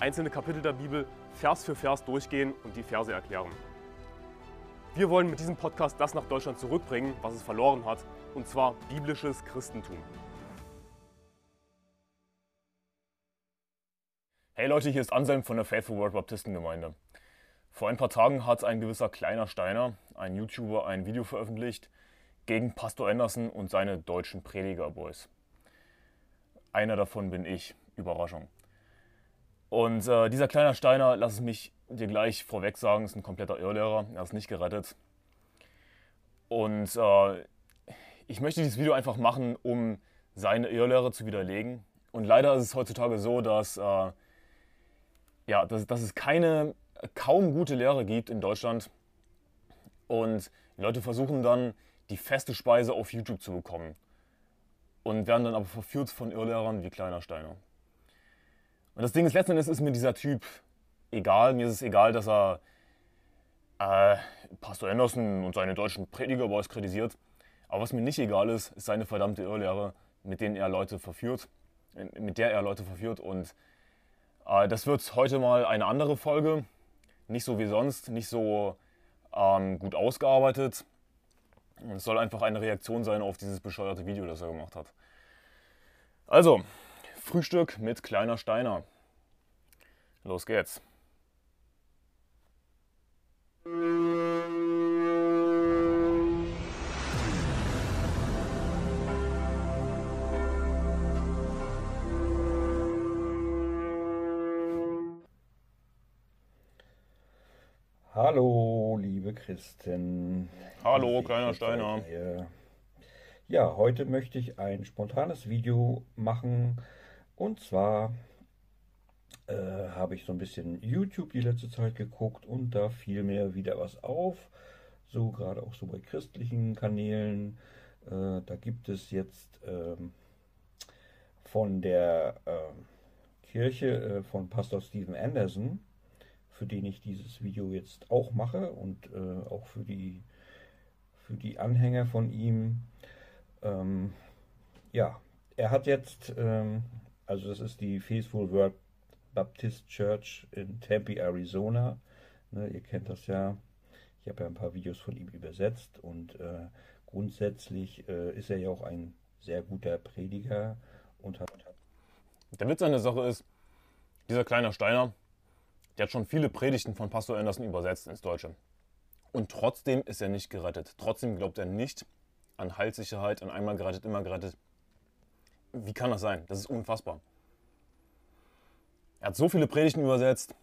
einzelne Kapitel der Bibel Vers für Vers durchgehen und die Verse erklären. Wir wollen mit diesem Podcast das nach Deutschland zurückbringen, was es verloren hat, und zwar biblisches Christentum. Hey Leute, hier ist Anselm von der Faithful World Baptistengemeinde. Vor ein paar Tagen hat ein gewisser kleiner Steiner, ein YouTuber, ein Video veröffentlicht gegen Pastor Anderson und seine deutschen Predigerboys. Einer davon bin ich. Überraschung. Und äh, dieser kleine Steiner, lass es mich dir gleich vorweg sagen, ist ein kompletter Irrlehrer. Er ist nicht gerettet. Und äh, ich möchte dieses Video einfach machen, um seine Irrlehre zu widerlegen. Und leider ist es heutzutage so, dass, äh, ja, dass, dass es keine kaum gute Lehre gibt in Deutschland. Und Leute versuchen dann, die feste Speise auf YouTube zu bekommen und werden dann aber verführt von Irrlehrern wie Kleiner Steiner. Und das Ding ist, letzten Endes ist mir dieser Typ egal. Mir ist es egal, dass er äh, Pastor Anderson und seine deutschen Predigerboys kritisiert. Aber was mir nicht egal ist, ist seine verdammte Irrlehre, mit denen er Leute verführt, mit der er Leute verführt. Und äh, das wird heute mal eine andere Folge. Nicht so wie sonst, nicht so ähm, gut ausgearbeitet. Es soll einfach eine Reaktion sein auf dieses bescheuerte Video, das er gemacht hat. Also, Frühstück mit kleiner Steiner. Los geht's. Hallo, liebe Christen. Hallo, kleiner Steiner. Ja, heute möchte ich ein spontanes Video machen. Und zwar äh, habe ich so ein bisschen YouTube die letzte Zeit geguckt und da fiel mir wieder was auf. So gerade auch so bei christlichen Kanälen. Äh, da gibt es jetzt ähm, von der äh, Kirche von Pastor Stephen Anderson für den ich dieses Video jetzt auch mache und äh, auch für die, für die Anhänger von ihm. Ähm, ja, er hat jetzt, ähm, also das ist die Faithful Word Baptist Church in Tempe, Arizona. Ne, ihr kennt das ja. Ich habe ja ein paar Videos von ihm übersetzt und äh, grundsätzlich äh, ist er ja auch ein sehr guter Prediger und hat. Der Witz an der Sache ist, dieser kleine Steiner, der hat schon viele Predigten von Pastor Anderson übersetzt ins Deutsche. Und trotzdem ist er nicht gerettet. Trotzdem glaubt er nicht an Heilssicherheit, an einmal gerettet, immer gerettet. Wie kann das sein? Das ist unfassbar. Er hat so viele Predigten übersetzt,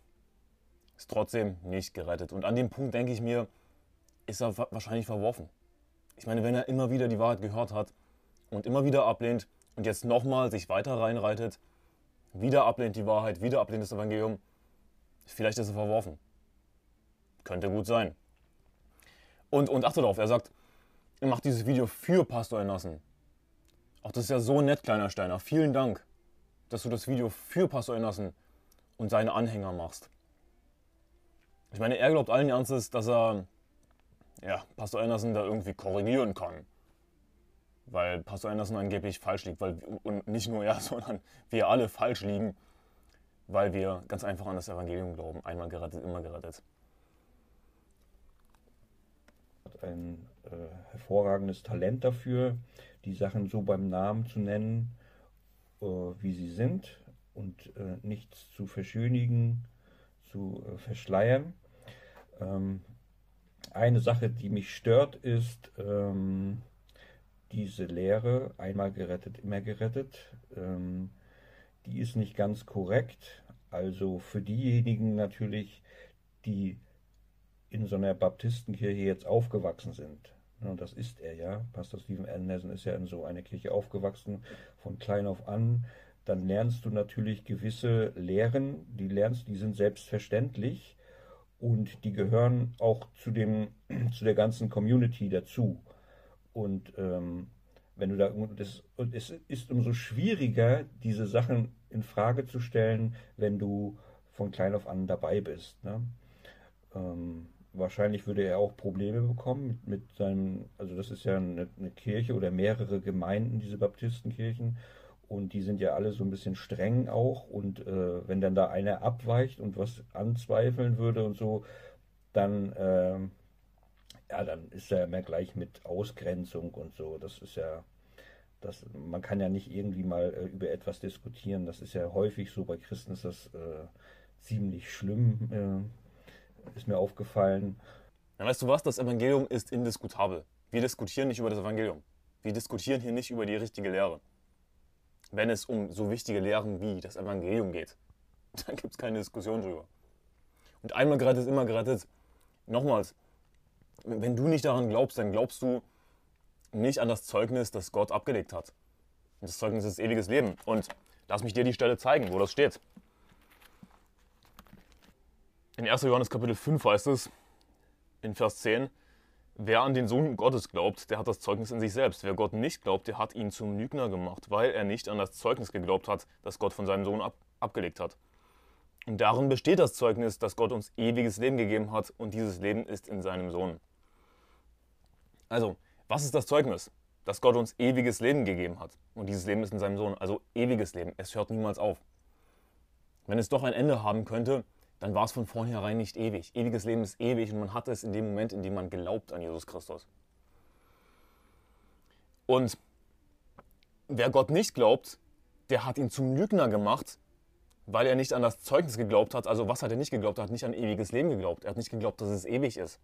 ist trotzdem nicht gerettet. Und an dem Punkt denke ich mir, ist er wahrscheinlich verworfen. Ich meine, wenn er immer wieder die Wahrheit gehört hat und immer wieder ablehnt und jetzt nochmal sich weiter reinreitet, wieder ablehnt die Wahrheit, wieder ablehnt das Evangelium, Vielleicht ist er verworfen. Könnte gut sein. Und, und achte darauf, er sagt, er macht dieses Video für Pastor Enassen. Auch das ist ja so nett, kleiner Steiner. Vielen Dank, dass du das Video für Pastor Enassen und seine Anhänger machst. Ich meine, er glaubt allen Ernstes, dass er ja, Pastor Anderson da irgendwie korrigieren kann. Weil Pastor Anderson angeblich falsch liegt. Weil, und nicht nur er, sondern wir alle falsch liegen weil wir ganz einfach an das Evangelium glauben. Einmal gerettet, immer gerettet. Hat ein äh, hervorragendes Talent dafür, die Sachen so beim Namen zu nennen, äh, wie sie sind und äh, nichts zu verschönigen, zu äh, verschleiern. Ähm, eine Sache, die mich stört, ist ähm, diese Lehre, einmal gerettet, immer gerettet. Ähm, die ist nicht ganz korrekt. Also für diejenigen natürlich, die in so einer Baptistenkirche jetzt aufgewachsen sind. Und das ist er ja. Pastor Stephen Anderson ist ja in so einer Kirche aufgewachsen, von klein auf an. Dann lernst du natürlich gewisse Lehren, die lernst, die sind selbstverständlich. und die gehören auch zu, dem, zu der ganzen Community dazu. Und ähm, wenn du da das, und es ist umso schwieriger, diese Sachen in Frage zu stellen, wenn du von klein auf an dabei bist. Ne? Ähm, wahrscheinlich würde er auch Probleme bekommen mit, mit seinem, also das ist ja eine, eine, Kirche oder mehrere Gemeinden, diese Baptistenkirchen, und die sind ja alle so ein bisschen streng auch. Und äh, wenn dann da einer abweicht und was anzweifeln würde und so, dann, äh, ja, dann ist er mehr gleich mit Ausgrenzung und so. Das ist ja, das, man kann ja nicht irgendwie mal äh, über etwas diskutieren. Das ist ja häufig so bei Christen ist das äh, ziemlich schlimm, äh, ist mir aufgefallen. Ja, weißt du was? Das Evangelium ist indiskutabel. Wir diskutieren nicht über das Evangelium. Wir diskutieren hier nicht über die richtige Lehre wenn es um so wichtige Lehren wie das Evangelium geht. Da gibt es keine Diskussion drüber. Und einmal gerettet immer gerettet. Nochmals, wenn du nicht daran glaubst, dann glaubst du nicht an das Zeugnis, das Gott abgelegt hat. Das Zeugnis ist ewiges Leben. Und lass mich dir die Stelle zeigen, wo das steht. In 1. Johannes Kapitel 5 heißt es, in Vers 10, Wer an den Sohn Gottes glaubt, der hat das Zeugnis in sich selbst. Wer Gott nicht glaubt, der hat ihn zum Lügner gemacht, weil er nicht an das Zeugnis geglaubt hat, das Gott von seinem Sohn ab abgelegt hat. Und darin besteht das Zeugnis, dass Gott uns ewiges Leben gegeben hat und dieses Leben ist in seinem Sohn. Also, was ist das Zeugnis? Dass Gott uns ewiges Leben gegeben hat und dieses Leben ist in seinem Sohn. Also ewiges Leben, es hört niemals auf. Wenn es doch ein Ende haben könnte, dann war es von vornherein nicht ewig. Ewiges Leben ist ewig und man hat es in dem Moment, in dem man glaubt an Jesus Christus. Und wer Gott nicht glaubt, der hat ihn zum Lügner gemacht, weil er nicht an das Zeugnis geglaubt hat. Also was hat er nicht geglaubt? Er hat nicht an ewiges Leben geglaubt. Er hat nicht geglaubt, dass es ewig ist.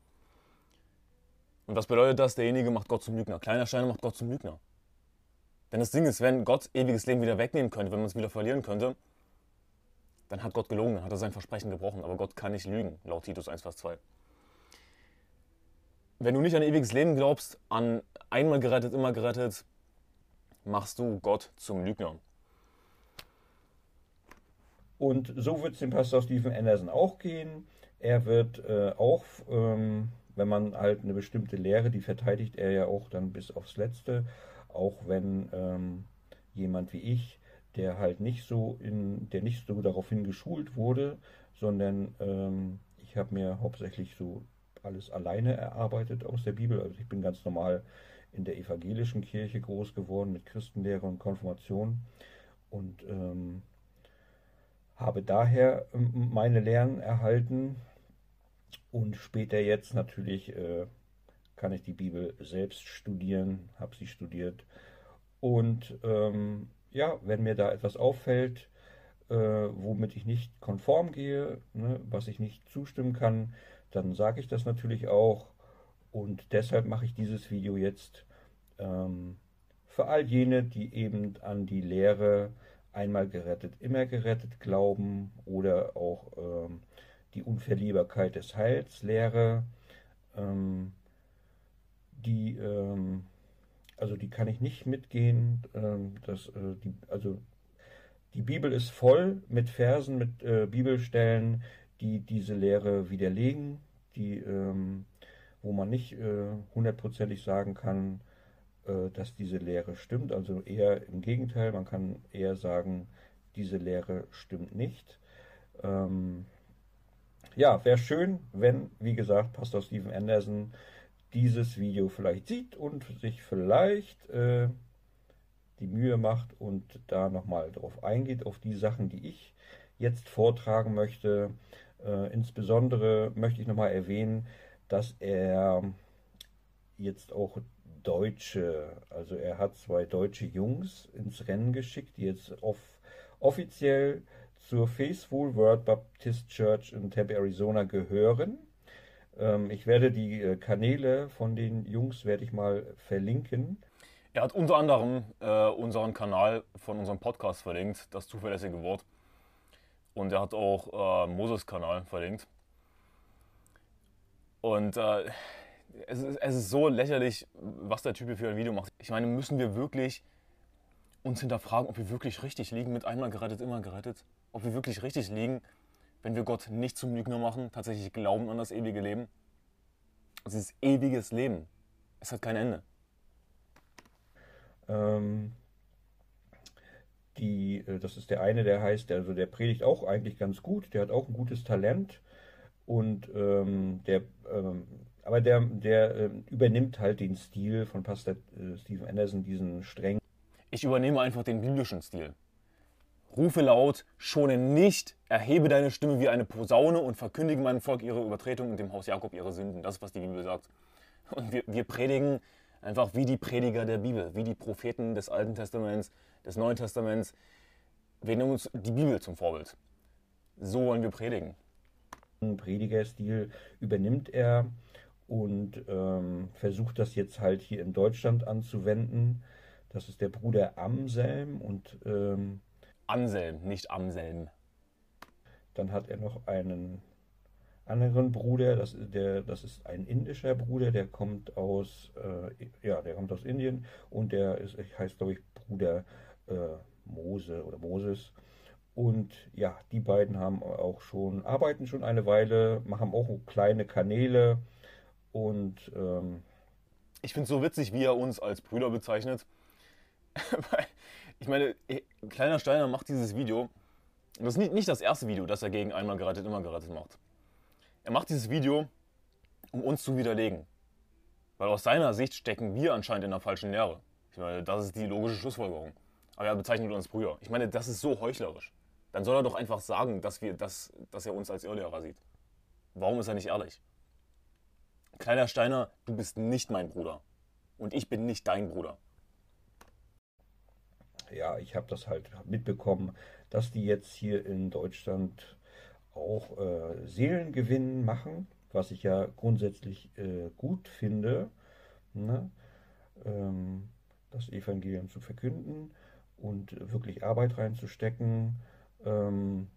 Und was bedeutet das? Derjenige macht Gott zum Lügner. Kleiner Stein macht Gott zum Lügner. Denn das Ding ist, wenn Gott ewiges Leben wieder wegnehmen könnte, wenn man es wieder verlieren könnte, dann hat Gott gelogen, dann hat er sein Versprechen gebrochen. Aber Gott kann nicht lügen, laut Titus 1, Vers 2. Wenn du nicht an ewiges Leben glaubst, an einmal gerettet, immer gerettet, machst du Gott zum Lügner. Und so wird es dem Pastor Stephen Anderson auch gehen. Er wird äh, auch, ähm, wenn man halt eine bestimmte Lehre, die verteidigt er ja auch dann bis aufs Letzte, auch wenn ähm, jemand wie ich der halt nicht so in, der nicht so daraufhin geschult wurde, sondern ähm, ich habe mir hauptsächlich so alles alleine erarbeitet aus der Bibel. Also ich bin ganz normal in der evangelischen Kirche groß geworden mit Christenlehre und Konfirmation. Und ähm, habe daher ähm, meine Lehren erhalten. Und später jetzt natürlich äh, kann ich die Bibel selbst studieren, habe sie studiert. Und ähm, ja, wenn mir da etwas auffällt, äh, womit ich nicht konform gehe, ne, was ich nicht zustimmen kann, dann sage ich das natürlich auch. Und deshalb mache ich dieses Video jetzt ähm, für all jene, die eben an die Lehre einmal gerettet, immer gerettet glauben oder auch ähm, die Unverlierbarkeit des Heils Lehre, ähm, die ähm, also die kann ich nicht mitgehen. Ähm, äh, die, also die Bibel ist voll mit Versen, mit äh, Bibelstellen, die diese Lehre widerlegen, die, ähm, wo man nicht äh, hundertprozentig sagen kann, dass diese Lehre stimmt. Also eher im Gegenteil, man kann eher sagen, diese Lehre stimmt nicht. Ähm, ja, wäre schön, wenn, wie gesagt, Pastor Stephen Anderson dieses Video vielleicht sieht und sich vielleicht äh, die Mühe macht und da nochmal drauf eingeht, auf die Sachen, die ich jetzt vortragen möchte. Äh, insbesondere möchte ich nochmal erwähnen, dass er jetzt auch Deutsche, also er hat zwei deutsche Jungs ins Rennen geschickt, die jetzt off offiziell zur Faithful World Baptist Church in Tempe, Arizona gehören. Ähm, ich werde die äh, Kanäle von den Jungs werde ich mal verlinken. Er hat unter anderem äh, unseren Kanal von unserem Podcast verlinkt, das zuverlässige Wort. Und er hat auch äh, Moses Kanal verlinkt. Und äh, es, ist, es ist so lächerlich, was der Typ hier für ein Video macht. Ich meine, müssen wir wirklich uns hinterfragen, ob wir wirklich richtig liegen mit einmal gerettet, immer gerettet? Ob wir wirklich richtig liegen wenn wir Gott nicht zum Lügner machen, tatsächlich glauben an das ewige Leben? Also dieses ewiges Leben, es hat kein Ende. Ähm, die, äh, das ist der eine, der heißt, also der predigt auch eigentlich ganz gut, der hat auch ein gutes Talent und ähm, der, ähm, aber der, der äh, übernimmt halt den Stil von Pastor äh, Stephen Anderson, diesen strengen. Ich übernehme einfach den biblischen Stil. Rufe laut, schone nicht, erhebe deine Stimme wie eine Posaune und verkündige meinem Volk ihre Übertretung und dem Haus Jakob ihre Sünden. Das ist, was die Bibel sagt. Und wir, wir predigen einfach wie die Prediger der Bibel, wie die Propheten des Alten Testaments, des Neuen Testaments. Wir nehmen uns die Bibel zum Vorbild. So wollen wir predigen. Predigerstil übernimmt er und ähm, versucht das jetzt halt hier in Deutschland anzuwenden. Das ist der Bruder Amselm und ähm, Anselm, nicht Amselm. Dann hat er noch einen anderen Bruder, das, der, das ist ein indischer Bruder, der kommt aus, äh, ja, der kommt aus Indien und der ist, heißt, glaube ich, Bruder äh, Mose oder Moses. Und ja, die beiden haben auch schon, arbeiten schon eine Weile, machen auch kleine Kanäle und ähm, ich finde es so witzig, wie er uns als Brüder bezeichnet. ich meine, Kleiner Steiner macht dieses Video. Das ist nicht, nicht das erste Video, das er gegen einmal gerettet, immer gerettet macht. Er macht dieses Video, um uns zu widerlegen. Weil aus seiner Sicht stecken wir anscheinend in der falschen Lehre. Ich meine, das ist die logische Schlussfolgerung. Aber er bezeichnet uns Brüder. Ich meine, das ist so heuchlerisch. Dann soll er doch einfach sagen, dass, wir, dass, dass er uns als Irrlehrer sieht. Warum ist er nicht ehrlich? Kleiner Steiner, du bist nicht mein Bruder. Und ich bin nicht dein Bruder. Ja, ich habe das halt mitbekommen, dass die jetzt hier in Deutschland auch äh, Seelengewinn machen, was ich ja grundsätzlich äh, gut finde, ne? ähm, das Evangelium zu verkünden und wirklich Arbeit reinzustecken. Ähm,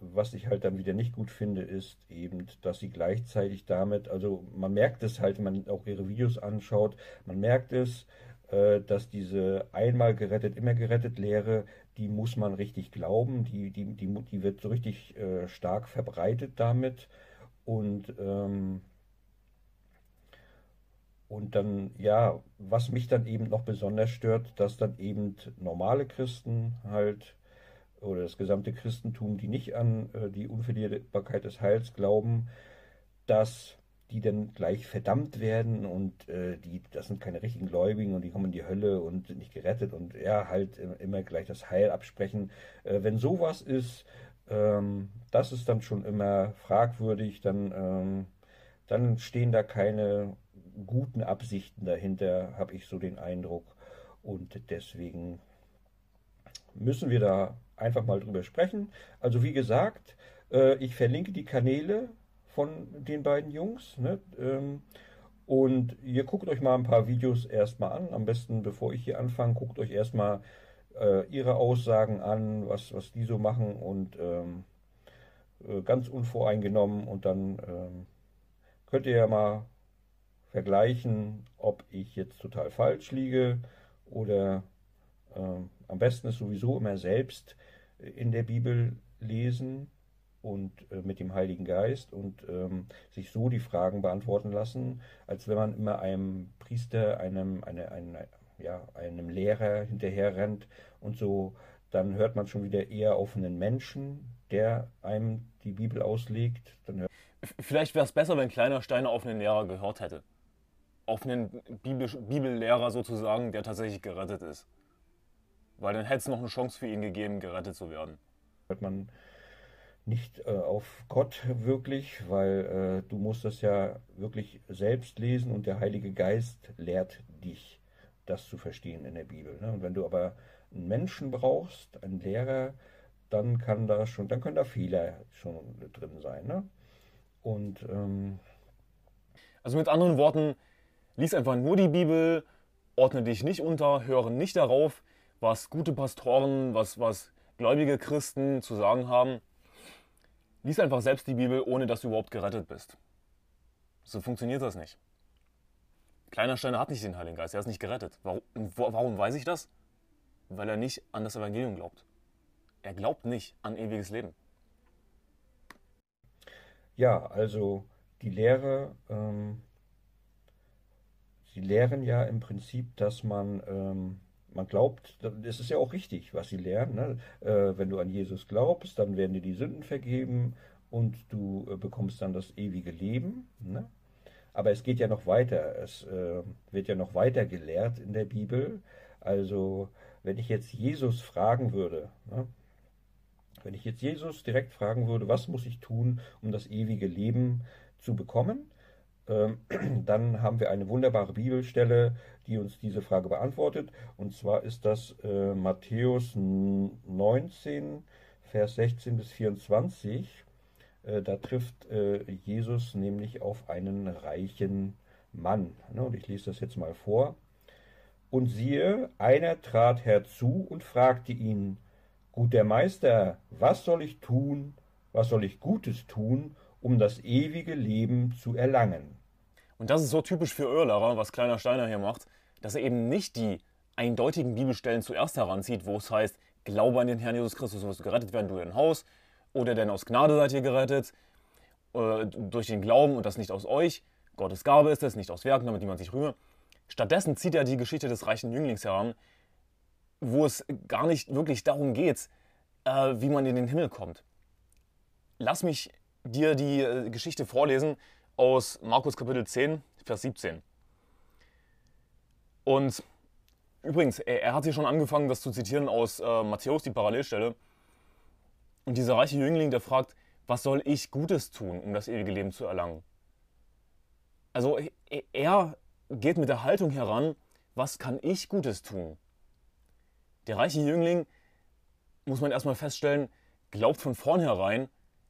was ich halt dann wieder nicht gut finde, ist eben, dass sie gleichzeitig damit, also man merkt es halt, wenn man auch ihre Videos anschaut, man merkt es, dass diese einmal gerettet, immer gerettet Lehre, die muss man richtig glauben, die, die, die, die wird so richtig äh, stark verbreitet damit. Und ähm, und dann, ja, was mich dann eben noch besonders stört, dass dann eben normale Christen halt oder das gesamte Christentum, die nicht an äh, die Unverlierbarkeit des Heils glauben, dass die dann gleich verdammt werden und äh, die, das sind keine richtigen Gläubigen und die kommen in die Hölle und sind nicht gerettet und ja, halt immer gleich das Heil absprechen. Äh, wenn sowas ist, ähm, das ist dann schon immer fragwürdig, dann, ähm, dann stehen da keine guten Absichten dahinter, habe ich so den Eindruck. Und deswegen müssen wir da einfach mal drüber sprechen. Also wie gesagt, äh, ich verlinke die Kanäle von den beiden Jungs. Ne? Ähm, und ihr guckt euch mal ein paar Videos erstmal an. Am besten, bevor ich hier anfange, guckt euch erstmal äh, ihre Aussagen an, was, was die so machen und ähm, äh, ganz unvoreingenommen. Und dann ähm, könnt ihr ja mal vergleichen, ob ich jetzt total falsch liege oder äh, am besten ist sowieso immer selbst in der Bibel lesen und äh, mit dem Heiligen Geist und ähm, sich so die Fragen beantworten lassen, als wenn man immer einem Priester, einem, eine, eine, ja, einem Lehrer hinterher rennt und so, dann hört man schon wieder eher auf einen Menschen, der einem die Bibel auslegt. Vielleicht wäre es besser, wenn Kleiner Steiner auf einen Lehrer gehört hätte. Auf einen Bibel Bibellehrer sozusagen, der tatsächlich gerettet ist. Weil dann hätte es noch eine Chance für ihn gegeben, gerettet zu werden. Hört man nicht äh, auf Gott wirklich, weil äh, du musst das ja wirklich selbst lesen und der Heilige Geist lehrt dich, das zu verstehen in der Bibel. Ne? Und wenn du aber einen Menschen brauchst, einen Lehrer, dann kann da schon, dann können da Fehler schon drin sein. Ne? Und ähm, also mit anderen Worten, lies einfach nur die Bibel, ordne dich nicht unter, höre nicht darauf, was gute Pastoren, was, was gläubige Christen zu sagen haben Lies einfach selbst die Bibel, ohne dass du überhaupt gerettet bist. So funktioniert das nicht. Kleiner Steiner hat nicht den Heiligen Geist, er ist nicht gerettet. Warum, warum weiß ich das? Weil er nicht an das Evangelium glaubt. Er glaubt nicht an ewiges Leben. Ja, also die Lehre, ähm, sie lehren ja im Prinzip, dass man, ähm, man glaubt, das ist ja auch richtig, was sie lehren. Ne? Äh, wenn du an Jesus glaubst, dann werden dir die Sünden vergeben und du äh, bekommst dann das ewige Leben. Ne? Aber es geht ja noch weiter. Es äh, wird ja noch weiter gelehrt in der Bibel. Also, wenn ich jetzt Jesus fragen würde, ne? wenn ich jetzt Jesus direkt fragen würde, was muss ich tun, um das ewige Leben zu bekommen, dann haben wir eine wunderbare Bibelstelle, die uns diese Frage beantwortet. Und zwar ist das äh, Matthäus 19, Vers 16 bis 24. Äh, da trifft äh, Jesus nämlich auf einen reichen Mann. Ne, und ich lese das jetzt mal vor. Und siehe, einer trat herzu und fragte ihn, Guter Meister, was soll ich tun, was soll ich Gutes tun, um das ewige Leben zu erlangen? Und das ist so typisch für Irrlehrer, was Kleiner Steiner hier macht, dass er eben nicht die eindeutigen Bibelstellen zuerst heranzieht, wo es heißt, glaube an den Herrn Jesus Christus, wirst du gerettet werden, du dein Haus, oder denn aus Gnade seid ihr gerettet, äh, durch den Glauben und das nicht aus euch. Gottes Gabe ist es, nicht aus Werken, damit niemand sich rühme. Stattdessen zieht er die Geschichte des reichen Jünglings heran, wo es gar nicht wirklich darum geht, äh, wie man in den Himmel kommt. Lass mich dir die äh, Geschichte vorlesen aus Markus Kapitel 10, Vers 17. Und übrigens, er, er hat hier schon angefangen, das zu zitieren aus äh, Matthäus, die Parallelstelle. Und dieser reiche Jüngling, der fragt, was soll ich Gutes tun, um das ewige Leben zu erlangen? Also er geht mit der Haltung heran, was kann ich Gutes tun? Der reiche Jüngling, muss man erstmal feststellen, glaubt von vornherein,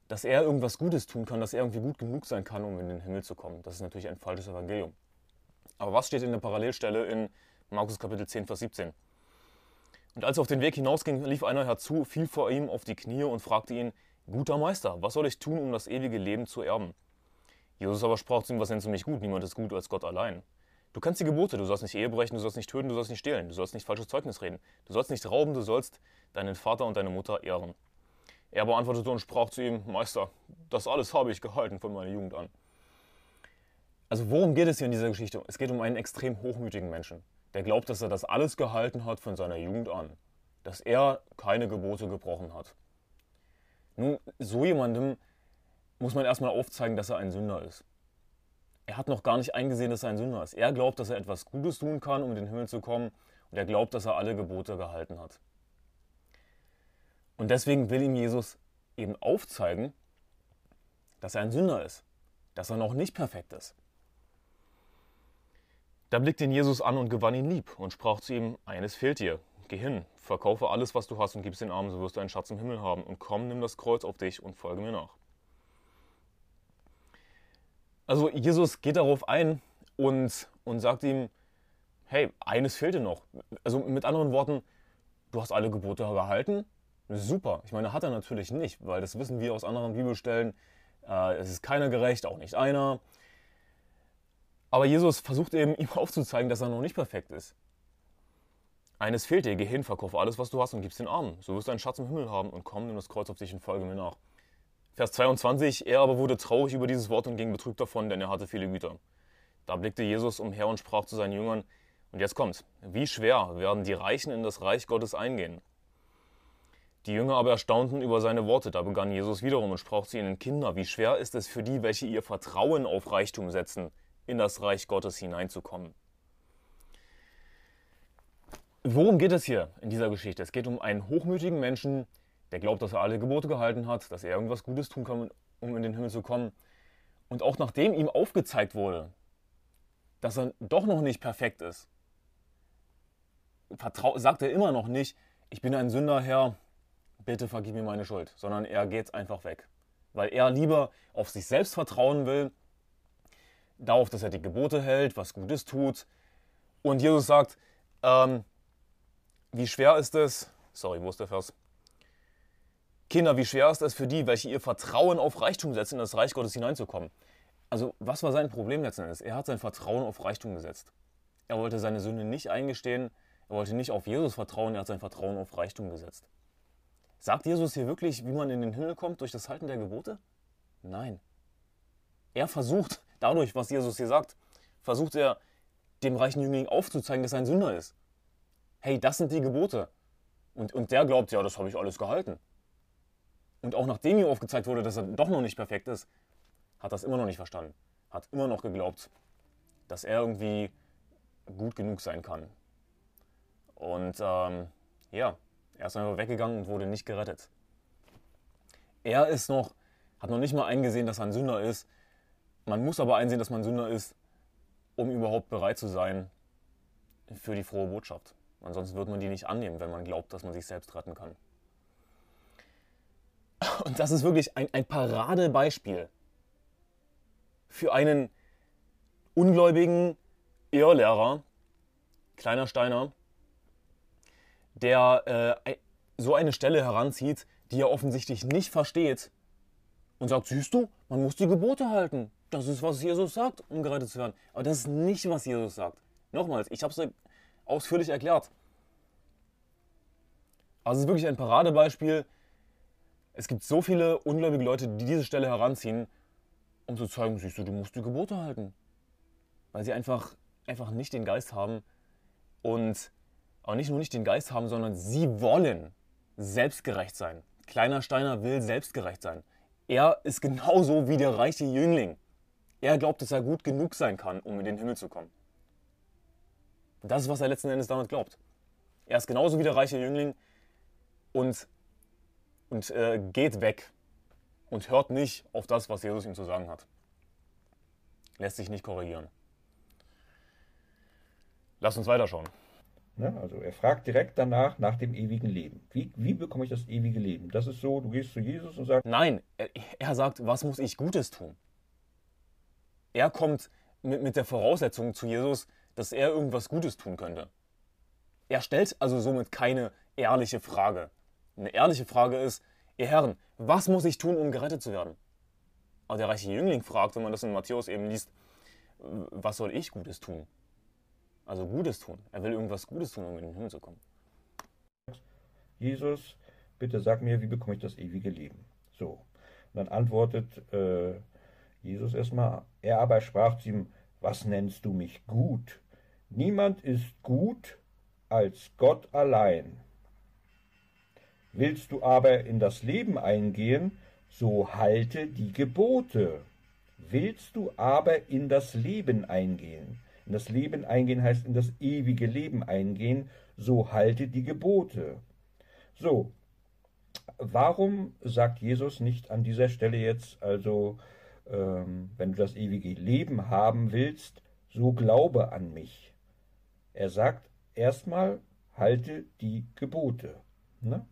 dass er irgendwas Gutes tun kann, dass er irgendwie gut genug sein kann, um in den Himmel zu kommen. Das ist natürlich ein falsches Evangelium. Aber was steht in der Parallelstelle in Markus Kapitel 10, Vers 17? Und als er auf den Weg hinausging, lief einer herzu, fiel vor ihm auf die Knie und fragte ihn, Guter Meister, was soll ich tun, um das ewige Leben zu erben? Jesus aber sprach zu ihm, was nennst du mich gut? Niemand ist gut als Gott allein. Du kennst die Gebote, du sollst nicht Ehe brechen, du sollst nicht töten, du sollst nicht stehlen, du sollst nicht falsches Zeugnis reden, du sollst nicht rauben, du sollst deinen Vater und deine Mutter ehren. Er beantwortete und sprach zu ihm, Meister, das alles habe ich gehalten von meiner Jugend an. Also worum geht es hier in dieser Geschichte? Es geht um einen extrem hochmütigen Menschen, der glaubt, dass er das alles gehalten hat von seiner Jugend an, dass er keine Gebote gebrochen hat. Nun, so jemandem muss man erstmal aufzeigen, dass er ein Sünder ist. Er hat noch gar nicht eingesehen, dass er ein Sünder ist. Er glaubt, dass er etwas Gutes tun kann, um in den Himmel zu kommen, und er glaubt, dass er alle Gebote gehalten hat. Und deswegen will ihm Jesus eben aufzeigen, dass er ein Sünder ist, dass er noch nicht perfekt ist. Da blickte ihn Jesus an und gewann ihn lieb und sprach zu ihm, eines fehlt dir, geh hin, verkaufe alles, was du hast und gib's den Armen, so wirst du einen Schatz im Himmel haben und komm, nimm das Kreuz auf dich und folge mir nach. Also Jesus geht darauf ein und, und sagt ihm, hey, eines fehlt dir noch. Also mit anderen Worten, du hast alle Gebote gehalten, Super. Ich meine, hat er natürlich nicht, weil das wissen wir aus anderen Bibelstellen. Äh, es ist keiner gerecht, auch nicht einer. Aber Jesus versucht eben ihm aufzuzeigen, dass er noch nicht perfekt ist. Eines fehlt dir, geh hin, verkauf alles, was du hast und gib's den Armen. So wirst du einen Schatz im Himmel haben und komm, nimm das Kreuz auf dich und folge mir nach. Vers 22, er aber wurde traurig über dieses Wort und ging betrübt davon, denn er hatte viele Güter. Da blickte Jesus umher und sprach zu seinen Jüngern, und jetzt kommt's, wie schwer werden die Reichen in das Reich Gottes eingehen? Die Jünger aber erstaunten über seine Worte. Da begann Jesus wiederum und sprach zu ihnen: Kinder, wie schwer ist es für die, welche ihr Vertrauen auf Reichtum setzen, in das Reich Gottes hineinzukommen. Worum geht es hier in dieser Geschichte? Es geht um einen hochmütigen Menschen, der glaubt, dass er alle Gebote gehalten hat, dass er irgendwas Gutes tun kann, um in den Himmel zu kommen. Und auch nachdem ihm aufgezeigt wurde, dass er doch noch nicht perfekt ist, sagt er immer noch nicht, ich bin ein Sünder, Herr, bitte vergib mir meine Schuld, sondern er geht einfach weg. Weil er lieber auf sich selbst vertrauen will, darauf, dass er die Gebote hält, was Gutes tut. Und Jesus sagt, ähm, wie schwer ist es, sorry, wo ist der Vers? Kinder, wie schwer ist es für die, welche ihr Vertrauen auf Reichtum setzen, in das Reich Gottes hineinzukommen? Also, was war sein Problem letzten Endes? Er hat sein Vertrauen auf Reichtum gesetzt. Er wollte seine Sünde nicht eingestehen, er wollte nicht auf Jesus vertrauen, er hat sein Vertrauen auf Reichtum gesetzt. Sagt Jesus hier wirklich, wie man in den Himmel kommt durch das Halten der Gebote? Nein. Er versucht, dadurch, was Jesus hier sagt, versucht er dem reichen Jüngling aufzuzeigen, dass er ein Sünder ist. Hey, das sind die Gebote. Und, und der glaubt, ja, das habe ich alles gehalten. Und auch nachdem ihm aufgezeigt wurde, dass er doch noch nicht perfekt ist, hat es immer noch nicht verstanden. Hat immer noch geglaubt, dass er irgendwie gut genug sein kann. Und ähm, ja, er ist einfach weggegangen und wurde nicht gerettet. Er ist noch, hat noch nicht mal eingesehen, dass er ein Sünder ist. Man muss aber einsehen, dass man Sünder ist, um überhaupt bereit zu sein für die frohe Botschaft. Ansonsten wird man die nicht annehmen, wenn man glaubt, dass man sich selbst retten kann. Und das ist wirklich ein, ein Paradebeispiel für einen ungläubigen Irrlehrer, kleiner Steiner, der äh, so eine Stelle heranzieht, die er offensichtlich nicht versteht und sagt, siehst du, man muss die Gebote halten. Das ist, was Jesus sagt, um gerettet zu werden. Aber das ist nicht, was Jesus sagt. Nochmals, ich habe es ausführlich erklärt. Also es ist wirklich ein Paradebeispiel. Es gibt so viele ungläubige Leute, die diese Stelle heranziehen, um zu zeigen, siehst du, du musst die Gebote halten. Weil sie einfach, einfach nicht den Geist haben und auch nicht nur nicht den Geist haben, sondern sie wollen selbstgerecht sein. Kleiner Steiner will selbstgerecht sein. Er ist genauso wie der reiche Jüngling. Er glaubt, dass er gut genug sein kann, um in den Himmel zu kommen. Das ist, was er letzten Endes damit glaubt. Er ist genauso wie der reiche Jüngling und, und äh, geht weg und hört nicht auf das, was Jesus ihm zu sagen hat. Lässt sich nicht korrigieren. Lass uns weiterschauen. Ne? Also er fragt direkt danach nach dem ewigen Leben. Wie, wie bekomme ich das ewige Leben? Das ist so, du gehst zu Jesus und sagst. Nein, er, er sagt, was muss ich Gutes tun? Er kommt mit, mit der Voraussetzung zu Jesus, dass er irgendwas Gutes tun könnte. Er stellt also somit keine ehrliche Frage. Eine ehrliche Frage ist, ihr Herren, was muss ich tun, um gerettet zu werden? Aber der reiche Jüngling fragt, wenn man das in Matthäus eben liest, was soll ich Gutes tun? Also Gutes tun. Er will irgendwas Gutes tun, um in den Himmel zu kommen. Jesus, bitte sag mir, wie bekomme ich das ewige Leben? So. Und dann antwortet äh, Jesus erstmal, er aber sprach zu ihm, was nennst du mich gut? Niemand ist gut als Gott allein. Willst du aber in das Leben eingehen, so halte die Gebote. Willst du aber in das Leben eingehen, in das Leben eingehen heißt in das ewige Leben eingehen, so halte die Gebote. So, warum sagt Jesus nicht an dieser Stelle jetzt, also, ähm, wenn du das ewige Leben haben willst, so glaube an mich? Er sagt erstmal, halte die Gebote. Ne?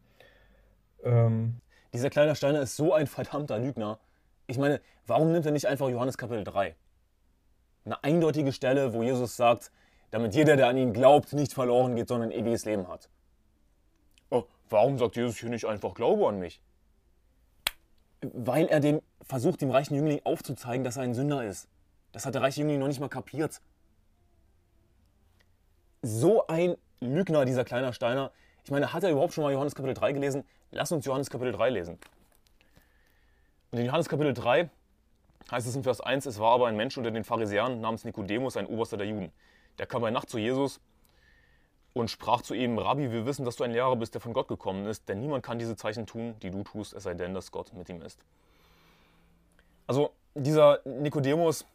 Ähm, Dieser kleine Steiner ist so ein verdammter Lügner. Ich meine, warum nimmt er nicht einfach Johannes Kapitel 3? Eine eindeutige Stelle, wo Jesus sagt, damit jeder, der an ihn glaubt, nicht verloren geht, sondern ein ewiges Leben hat. Oh, warum sagt Jesus hier nicht einfach Glaube an mich? Weil er dem versucht, dem reichen Jüngling aufzuzeigen, dass er ein Sünder ist. Das hat der reiche Jüngling noch nicht mal kapiert. So ein Lügner, dieser kleine Steiner. Ich meine, hat er überhaupt schon mal Johannes Kapitel 3 gelesen? Lass uns Johannes Kapitel 3 lesen. Und in Johannes Kapitel 3 heißt es in Vers 1, es war aber ein Mensch unter den Pharisäern namens Nikodemus, ein Oberster der Juden. Der kam bei Nacht zu Jesus und sprach zu ihm, Rabbi, wir wissen, dass du ein Lehrer bist, der von Gott gekommen ist, denn niemand kann diese Zeichen tun, die du tust, es sei denn, dass Gott mit ihm ist. Also dieser Nikodemus,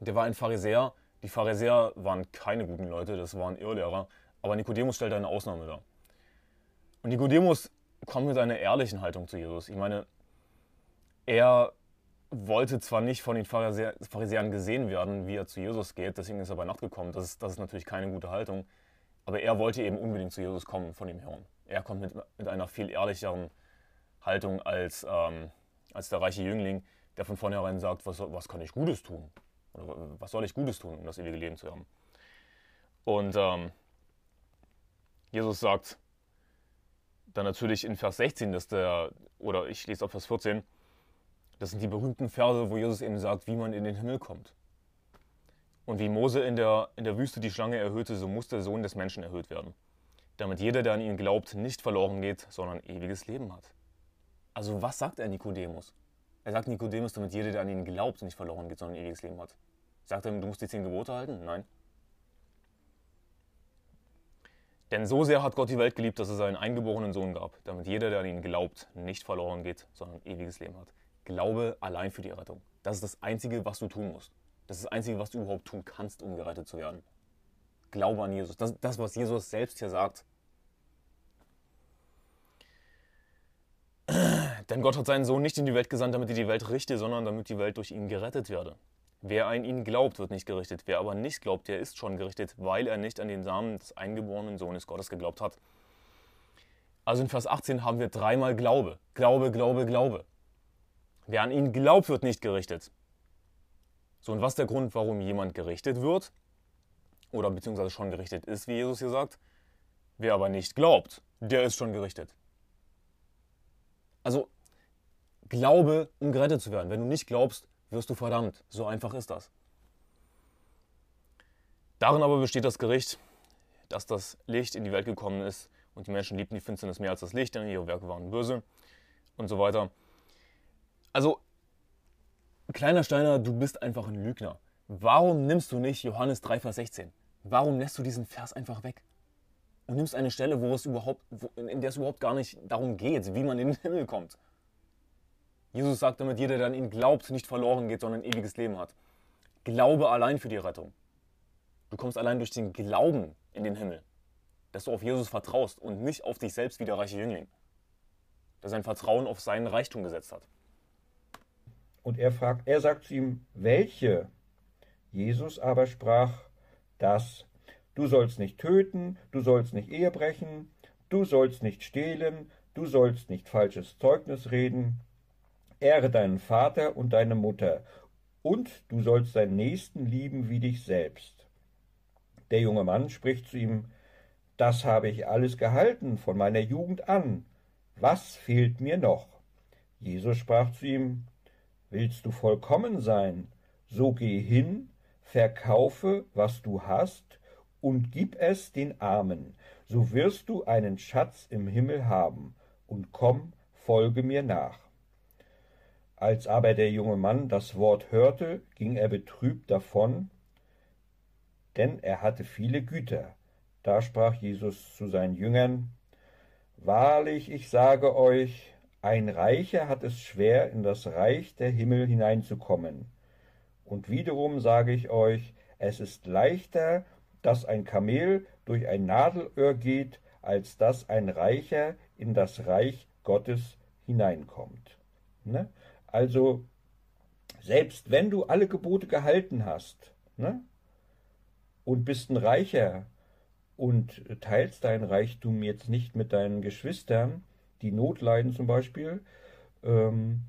der war ein Pharisäer. Die Pharisäer waren keine guten Leute, das waren Irrlehrer. Aber Nikodemus stellte eine Ausnahme dar. Und Nikodemus kommt mit einer ehrlichen Haltung zu Jesus. Ich meine, er wollte zwar nicht von den Pharisäern gesehen werden, wie er zu Jesus geht, deswegen ist er bei Nacht gekommen. Das ist, das ist natürlich keine gute Haltung. Aber er wollte eben unbedingt zu Jesus kommen von dem Herrn. Er kommt mit, mit einer viel ehrlicheren Haltung als, ähm, als der reiche Jüngling, der von vornherein sagt, was, was kann ich Gutes tun? Oder was soll ich Gutes tun, um das ewige Leben zu haben? Und ähm, Jesus sagt dann natürlich in Vers 16, dass der, oder ich lese auf Vers 14, das sind die berühmten Verse, wo Jesus eben sagt, wie man in den Himmel kommt. Und wie Mose in der, in der Wüste die Schlange erhöhte, so muss der Sohn des Menschen erhöht werden. Damit jeder, der an ihn glaubt, nicht verloren geht, sondern ewiges Leben hat. Also was sagt er Nikodemus? Er sagt Nikodemus, damit jeder, der an ihn glaubt, nicht verloren geht, sondern ewiges Leben hat. Sagt er ihm, du musst die zehn Gebote halten? Nein. Denn so sehr hat Gott die Welt geliebt, dass er seinen eingeborenen Sohn gab, damit jeder, der an ihn glaubt, nicht verloren geht, sondern ewiges Leben hat. Glaube allein für die Errettung. Das ist das Einzige, was du tun musst. Das ist das Einzige, was du überhaupt tun kannst, um gerettet zu werden. Glaube an Jesus. Das, das was Jesus selbst hier sagt. Denn Gott hat seinen Sohn nicht in die Welt gesandt, damit er die Welt richte, sondern damit die Welt durch ihn gerettet werde. Wer an ihn glaubt, wird nicht gerichtet. Wer aber nicht glaubt, der ist schon gerichtet, weil er nicht an den Samen des eingeborenen Sohnes Gottes geglaubt hat. Also in Vers 18 haben wir dreimal Glaube. Glaube, Glaube, Glaube. Wer an ihn glaubt, wird nicht gerichtet. So, und was ist der Grund, warum jemand gerichtet wird? Oder beziehungsweise schon gerichtet ist, wie Jesus hier sagt? Wer aber nicht glaubt, der ist schon gerichtet. Also, Glaube, um gerettet zu werden. Wenn du nicht glaubst, wirst du verdammt. So einfach ist das. Darin aber besteht das Gericht, dass das Licht in die Welt gekommen ist und die Menschen liebten die Finsternis mehr als das Licht, denn ihre Werke waren böse und so weiter. Also, kleiner Steiner, du bist einfach ein Lügner. Warum nimmst du nicht Johannes 3, Vers 16? Warum lässt du diesen Vers einfach weg? Und nimmst eine Stelle, wo es überhaupt, in der es überhaupt gar nicht darum geht, wie man in den Himmel kommt. Jesus sagt damit, jeder, der an ihn glaubt, nicht verloren geht, sondern ein ewiges Leben hat. Glaube allein für die Rettung. Du kommst allein durch den Glauben in den Himmel. Dass du auf Jesus vertraust und nicht auf dich selbst wie der reiche Jüngling. Der sein Vertrauen auf seinen Reichtum gesetzt hat. Und er fragt, er sagt zu ihm, welche? Jesus aber sprach, das. Du sollst nicht töten, du sollst nicht Ehe brechen, du sollst nicht stehlen, du sollst nicht falsches Zeugnis reden, Ehre deinen Vater und deine Mutter, und du sollst deinen Nächsten lieben wie dich selbst. Der junge Mann spricht zu ihm, Das habe ich alles gehalten von meiner Jugend an. Was fehlt mir noch? Jesus sprach zu ihm, Willst du vollkommen sein? So geh hin, verkaufe, was du hast, und gib es den Armen, so wirst du einen Schatz im Himmel haben, und komm, folge mir nach. Als aber der junge Mann das Wort hörte, ging er betrübt davon, denn er hatte viele Güter. Da sprach Jesus zu seinen Jüngern, Wahrlich, ich sage euch, ein Reicher hat es schwer, in das Reich der Himmel hineinzukommen. Und wiederum sage ich euch, es ist leichter, dass ein Kamel durch ein Nadelöhr geht, als dass ein Reicher in das Reich Gottes hineinkommt. Ne? Also, selbst wenn du alle Gebote gehalten hast ne, und bist ein Reicher und teilst dein Reichtum jetzt nicht mit deinen Geschwistern, die Not leiden zum Beispiel, ähm,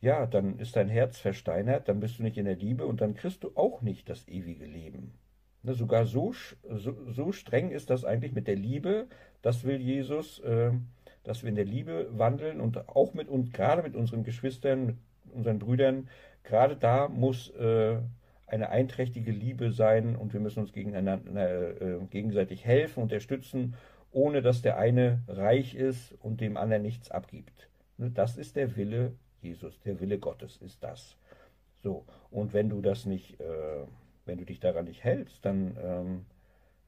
ja, dann ist dein Herz versteinert, dann bist du nicht in der Liebe und dann kriegst du auch nicht das ewige Leben. Ne, sogar so, so, so, streng ist das eigentlich mit der Liebe, das will Jesus. Äh, dass wir in der Liebe wandeln und auch mit uns, gerade mit unseren Geschwistern, mit unseren Brüdern, gerade da muss äh, eine einträchtige Liebe sein und wir müssen uns gegeneinander, äh, gegenseitig helfen, unterstützen, ohne dass der eine reich ist und dem anderen nichts abgibt. Ne, das ist der Wille Jesus, der Wille Gottes ist das. So, und wenn du das nicht, äh, wenn du dich daran nicht hältst, dann, ähm,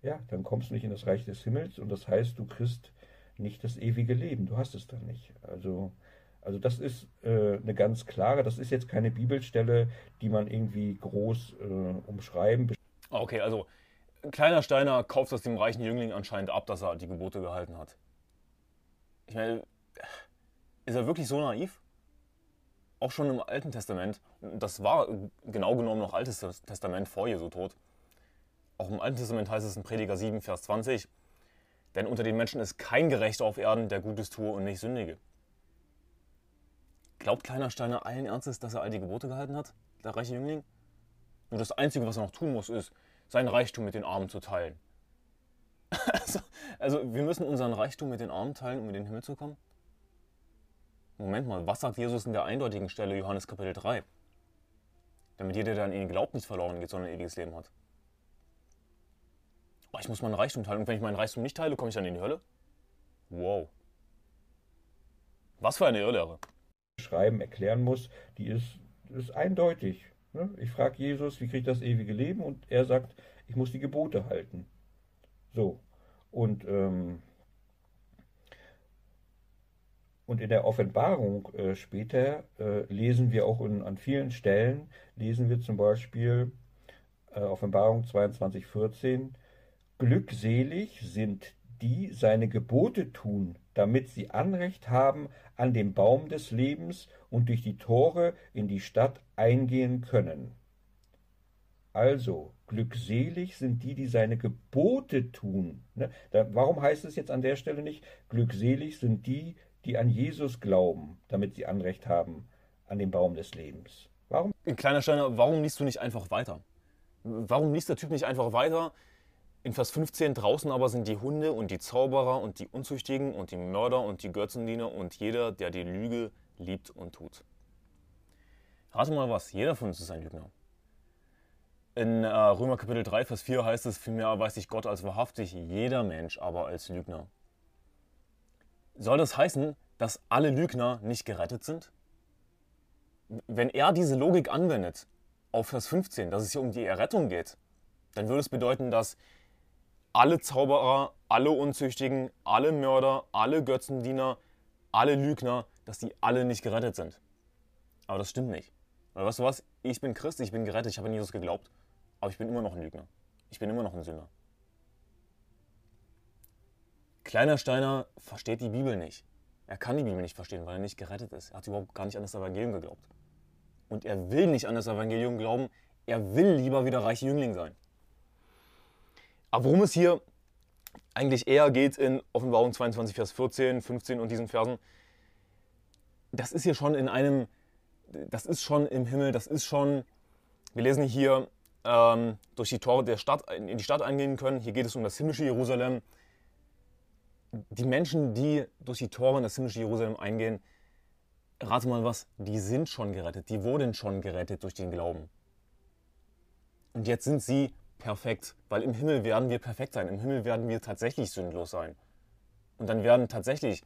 ja, dann kommst du nicht in das Reich des Himmels und das heißt, du kriegst nicht das ewige Leben. Du hast es dann nicht. Also, also das ist äh, eine ganz klare, das ist jetzt keine Bibelstelle, die man irgendwie groß äh, umschreiben. Okay, also kleiner Steiner kauft das dem reichen Jüngling anscheinend ab, dass er die Gebote gehalten hat. Ich meine, ist er wirklich so naiv? Auch schon im Alten Testament, das war genau genommen noch Altes Testament vor Jesu Tod. Auch im Alten Testament heißt es in Prediger 7, Vers 20, denn unter den Menschen ist kein Gerechter auf Erden, der Gutes tue und nicht sündige. Glaubt kleiner Steiner allen Ernstes, dass er all die Gebote gehalten hat, der reiche Jüngling? Nur das Einzige, was er noch tun muss, ist, sein Reichtum mit den Armen zu teilen. also, also, wir müssen unseren Reichtum mit den Armen teilen, um in den Himmel zu kommen? Moment mal, was sagt Jesus in der eindeutigen Stelle Johannes Kapitel 3? Damit jeder, der an ihn glaubt, nicht verloren geht, sondern ein ewiges Leben hat oh, ich muss meinen Reichtum teilen. Und wenn ich meinen Reichtum nicht teile, komme ich dann in die Hölle? Wow. Was für eine Irrlehre. schreiben, erklären muss, die ist, ist eindeutig. Ne? Ich frage Jesus, wie kriege ich das ewige Leben? Und er sagt, ich muss die Gebote halten. So. Und, ähm, und in der Offenbarung äh, später äh, lesen wir auch in, an vielen Stellen, lesen wir zum Beispiel äh, Offenbarung 22, 14, Glückselig sind die seine Gebote tun, damit sie Anrecht haben an dem Baum des Lebens und durch die Tore in die Stadt eingehen können. Also, glückselig sind die, die seine Gebote tun. Ne? Da, warum heißt es jetzt an der Stelle nicht, glückselig sind die, die an Jesus glauben, damit sie Anrecht haben an dem Baum des Lebens? Warum? Kleiner Steiner, warum liest du nicht einfach weiter? Warum liest der Typ nicht einfach weiter? In Vers 15 draußen aber sind die Hunde und die Zauberer und die Unzüchtigen und die Mörder und die Götzendiener und jeder, der die Lüge liebt und tut. Rate mal was, jeder von uns ist ein Lügner. In äh, Römer Kapitel 3, Vers 4 heißt es, vielmehr erweist sich Gott als wahrhaftig, jeder Mensch aber als Lügner. Soll das heißen, dass alle Lügner nicht gerettet sind? Wenn er diese Logik anwendet auf Vers 15, dass es hier um die Errettung geht, dann würde es bedeuten, dass alle Zauberer, alle Unzüchtigen, alle Mörder, alle Götzendiener, alle Lügner, dass die alle nicht gerettet sind. Aber das stimmt nicht. Weil weißt du was? Ich bin Christ, ich bin gerettet, ich habe an Jesus geglaubt. Aber ich bin immer noch ein Lügner. Ich bin immer noch ein Sünder. Kleiner Steiner versteht die Bibel nicht. Er kann die Bibel nicht verstehen, weil er nicht gerettet ist. Er hat überhaupt gar nicht an das Evangelium geglaubt. Und er will nicht an das Evangelium glauben. Er will lieber wieder reiche Jüngling sein. Aber worum es hier eigentlich eher geht in Offenbarung 22, Vers 14, 15 und diesen Versen, das ist hier schon in einem, das ist schon im Himmel, das ist schon, wir lesen hier, ähm, durch die Tore der Stadt, in die Stadt eingehen können. Hier geht es um das himmlische Jerusalem. Die Menschen, die durch die Tore in das himmlische Jerusalem eingehen, rate mal was, die sind schon gerettet, die wurden schon gerettet durch den Glauben. Und jetzt sind sie perfekt, weil im Himmel werden wir perfekt sein. Im Himmel werden wir tatsächlich sündlos sein. Und dann werden tatsächlich,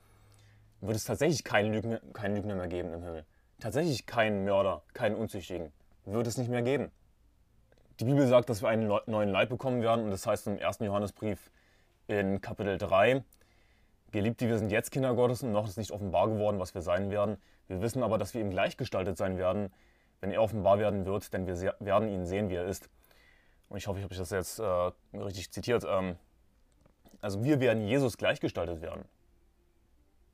wird es tatsächlich keinen Lügner, keinen Lügner mehr geben im Himmel. Tatsächlich keinen Mörder, keinen Unzüchtigen. Wird es nicht mehr geben. Die Bibel sagt, dass wir einen neuen Leib bekommen werden und das heißt im 1. Johannesbrief in Kapitel 3, Geliebte, wir sind jetzt Kinder Gottes und noch ist nicht offenbar geworden, was wir sein werden. Wir wissen aber, dass wir ihm gleichgestaltet sein werden, wenn er offenbar werden wird, denn wir werden ihn sehen, wie er ist und ich hoffe, ich habe das jetzt äh, richtig zitiert, ähm, also wir werden Jesus gleichgestaltet werden.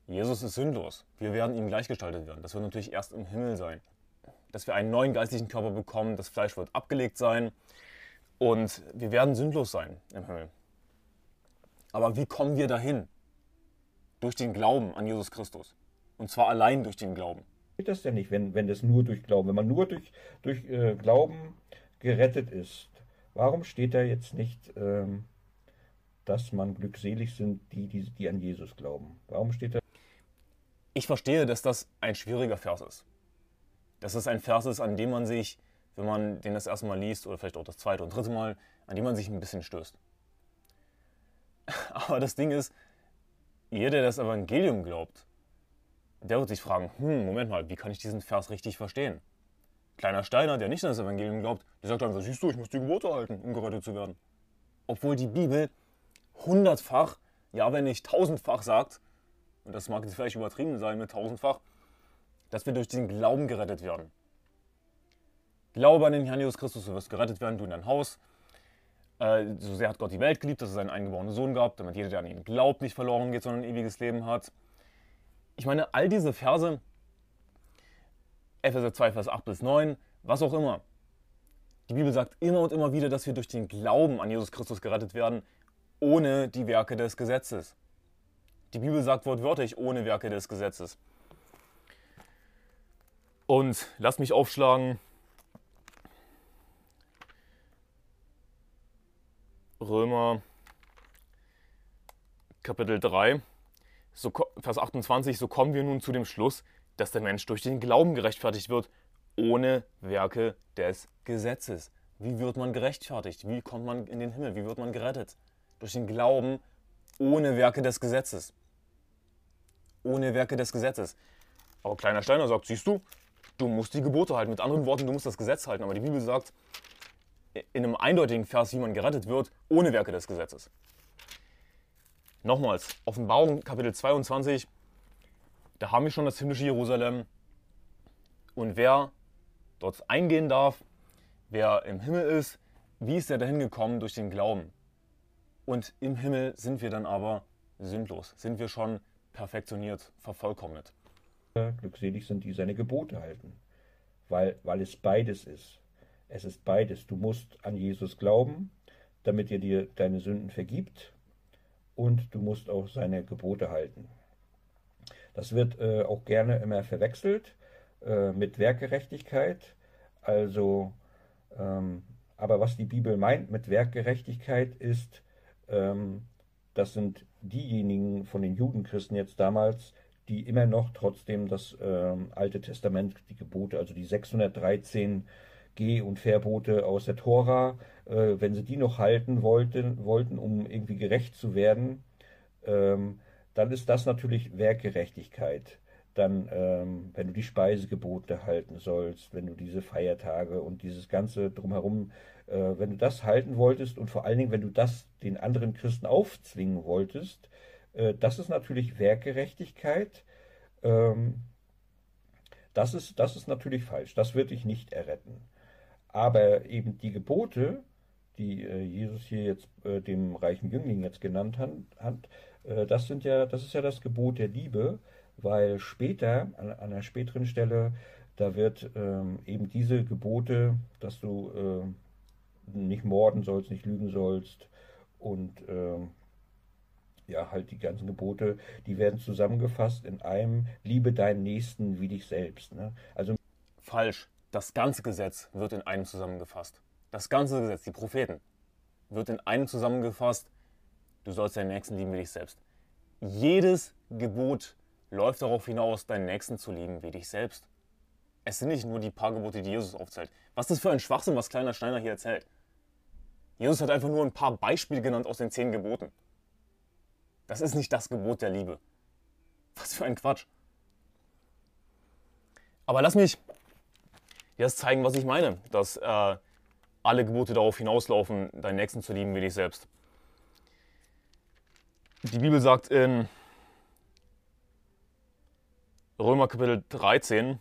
Jesus ist sündlos. Wir werden ihm gleichgestaltet werden. Das wird natürlich erst im Himmel sein. Dass wir einen neuen geistlichen Körper bekommen, das Fleisch wird abgelegt sein und wir werden sündlos sein im Himmel. Aber wie kommen wir dahin? Durch den Glauben an Jesus Christus. Und zwar allein durch den Glauben. Geht das denn nicht, wenn, wenn das nur durch Glauben, wenn man nur durch, durch äh, Glauben gerettet ist, Warum steht da jetzt nicht, ähm, dass man glückselig sind, die, die, die an Jesus glauben? Warum steht da? Ich verstehe, dass das ein schwieriger Vers ist. Dass es ein Vers ist, an dem man sich, wenn man den das erste Mal liest oder vielleicht auch das zweite und dritte Mal, an dem man sich ein bisschen stößt. Aber das Ding ist, jeder, der das Evangelium glaubt, der wird sich fragen, hm, Moment mal, wie kann ich diesen Vers richtig verstehen? Kleiner Steiner, der nicht an das Evangelium glaubt, der sagt einfach, siehst du, ich muss die Gebote halten, um gerettet zu werden. Obwohl die Bibel hundertfach, ja wenn nicht tausendfach sagt, und das mag jetzt vielleicht übertrieben sein mit tausendfach, dass wir durch den Glauben gerettet werden. Glaube an den Herrn Jesus Christus, du wirst gerettet werden, du in dein Haus. Äh, so sehr hat Gott die Welt geliebt, dass es seinen eingeborenen Sohn gab, damit jeder, der an ihn glaubt, nicht verloren geht, sondern ein ewiges Leben hat. Ich meine, all diese Verse, Epheser 2, Vers 8 bis 9, was auch immer. Die Bibel sagt immer und immer wieder, dass wir durch den Glauben an Jesus Christus gerettet werden, ohne die Werke des Gesetzes. Die Bibel sagt wortwörtlich, ohne Werke des Gesetzes. Und lass mich aufschlagen. Römer Kapitel 3, so, Vers 28, so kommen wir nun zu dem Schluss, dass der Mensch durch den Glauben gerechtfertigt wird, ohne Werke des Gesetzes. Wie wird man gerechtfertigt? Wie kommt man in den Himmel? Wie wird man gerettet? Durch den Glauben ohne Werke des Gesetzes. Ohne Werke des Gesetzes. Aber kleiner Steiner sagt, siehst du, du musst die Gebote halten. Mit anderen Worten, du musst das Gesetz halten. Aber die Bibel sagt in einem eindeutigen Vers, wie man gerettet wird, ohne Werke des Gesetzes. Nochmals, Offenbarung Kapitel 22, da haben wir schon das himmlische Jerusalem. Und wer dort eingehen darf, wer im Himmel ist, wie ist er dahin gekommen? Durch den Glauben. Und im Himmel sind wir dann aber sündlos, sind wir schon perfektioniert, vervollkommnet. Glückselig sind die seine Gebote halten, weil, weil es beides ist. Es ist beides. Du musst an Jesus glauben, damit er dir deine Sünden vergibt und du musst auch seine Gebote halten. Das wird äh, auch gerne immer verwechselt äh, mit Werkgerechtigkeit. Also, ähm, aber was die Bibel meint mit Werkgerechtigkeit ist, ähm, das sind diejenigen von den Judenchristen jetzt damals, die immer noch trotzdem das ähm, Alte Testament, die Gebote, also die 613 Geh- und Verbote aus der Tora, äh, wenn sie die noch halten wollten, wollten, um irgendwie gerecht zu werden, ähm, dann ist das natürlich Werkgerechtigkeit. Dann, ähm, wenn du die Speisegebote halten sollst, wenn du diese Feiertage und dieses ganze drumherum, äh, wenn du das halten wolltest und vor allen Dingen, wenn du das den anderen Christen aufzwingen wolltest, äh, das ist natürlich Werkgerechtigkeit. Ähm, das ist, das ist natürlich falsch. Das wird dich nicht erretten. Aber eben die Gebote, die äh, Jesus hier jetzt äh, dem reichen Jüngling jetzt genannt hat, das sind ja, das ist ja das Gebot der Liebe, weil später, an, an einer späteren Stelle, da wird ähm, eben diese Gebote, dass du äh, nicht morden sollst, nicht lügen sollst und ähm, ja, halt die ganzen Gebote, die werden zusammengefasst in einem Liebe deinen Nächsten wie dich selbst. Ne? Also falsch. Das ganze Gesetz wird in einem zusammengefasst. Das ganze Gesetz, die Propheten, wird in einem zusammengefasst. Du sollst deinen Nächsten lieben wie dich selbst. Jedes Gebot läuft darauf hinaus, deinen Nächsten zu lieben wie dich selbst. Es sind nicht nur die paar Gebote, die Jesus aufzählt. Was ist das für ein Schwachsinn, was kleiner Steiner hier erzählt? Jesus hat einfach nur ein paar Beispiele genannt aus den zehn Geboten. Das ist nicht das Gebot der Liebe. Was für ein Quatsch. Aber lass mich jetzt zeigen, was ich meine, dass äh, alle Gebote darauf hinauslaufen, deinen Nächsten zu lieben wie dich selbst. Die Bibel sagt in Römer Kapitel 13,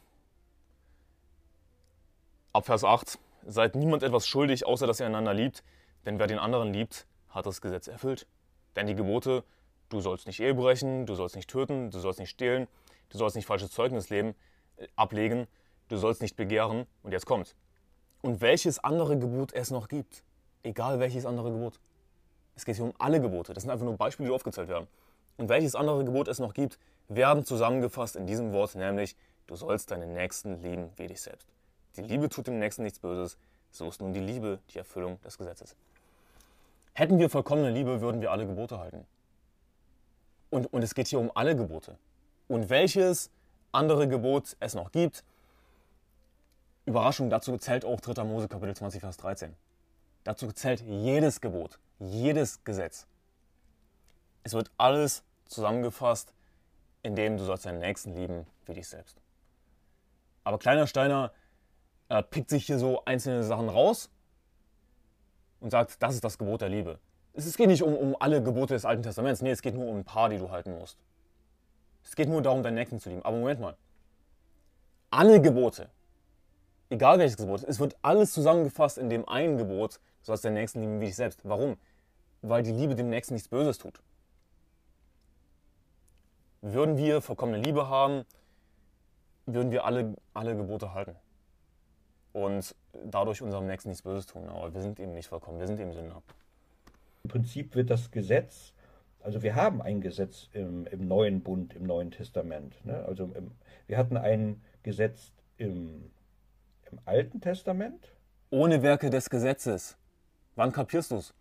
ab Vers 8, seid niemand etwas schuldig, außer dass ihr einander liebt, denn wer den anderen liebt, hat das Gesetz erfüllt. Denn die Gebote Du sollst nicht Ehe brechen, du sollst nicht töten, du sollst nicht stehlen, du sollst nicht falsches Zeugnis leben, äh, ablegen, du sollst nicht begehren. Und jetzt kommt. Und welches andere Gebot es noch gibt. Egal welches andere Gebot. Es geht hier um alle Gebote. Das sind einfach nur Beispiele, die aufgezählt werden. Und welches andere Gebot es noch gibt, werden zusammengefasst in diesem Wort, nämlich du sollst deinen Nächsten lieben wie dich selbst. Die Liebe tut dem Nächsten nichts Böses, so ist nun die Liebe die Erfüllung des Gesetzes. Hätten wir vollkommene Liebe, würden wir alle Gebote halten. Und, und es geht hier um alle Gebote. Und welches andere Gebot es noch gibt, Überraschung, dazu zählt auch 3. Mose Kapitel 20, Vers 13. Dazu zählt jedes Gebot, jedes Gesetz. Es wird alles zusammengefasst, indem du sollst deinen Nächsten lieben wie dich selbst. Aber Kleiner Steiner äh, pickt sich hier so einzelne Sachen raus und sagt, das ist das Gebot der Liebe es geht nicht um, um alle Gebote des Alten Testaments. Nee, es geht nur um ein paar, die du halten musst. Es geht nur darum, deinen Nächsten zu lieben. Aber Moment mal. Alle Gebote, egal welches Gebot, es wird alles zusammengefasst in dem einen Gebot, du sollst deinen Nächsten lieben wie dich selbst. Warum? Weil die Liebe dem Nächsten nichts Böses tut. Würden wir vollkommene Liebe haben, würden wir alle, alle Gebote halten. Und dadurch unserem Nächsten nichts Böses tun. Aber wir sind eben nicht vollkommen, wir sind eben Sünder. Im Prinzip wird das Gesetz, also wir haben ein Gesetz im, im Neuen Bund, im Neuen Testament. Ne? Also im, wir hatten ein Gesetz im, im Alten Testament. Ohne Werke des Gesetzes. Wann kapierst du es?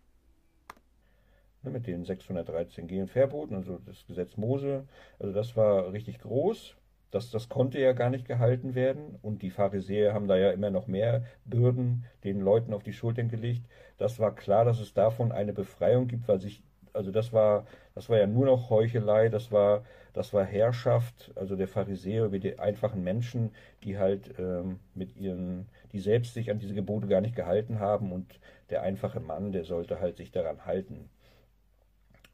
Ne, mit den 613 G und Verboten, also das Gesetz Mose. Also das war richtig groß. Das, das konnte ja gar nicht gehalten werden. Und die Pharisäer haben da ja immer noch mehr Bürden den Leuten auf die Schultern gelegt. Das war klar, dass es davon eine Befreiung gibt, weil sich also das war, das war ja nur noch Heuchelei, das war, das war Herrschaft, also der Pharisäer wie die einfachen Menschen, die halt ähm, mit ihren, die selbst sich an diese Gebote gar nicht gehalten haben und der einfache Mann, der sollte halt sich daran halten.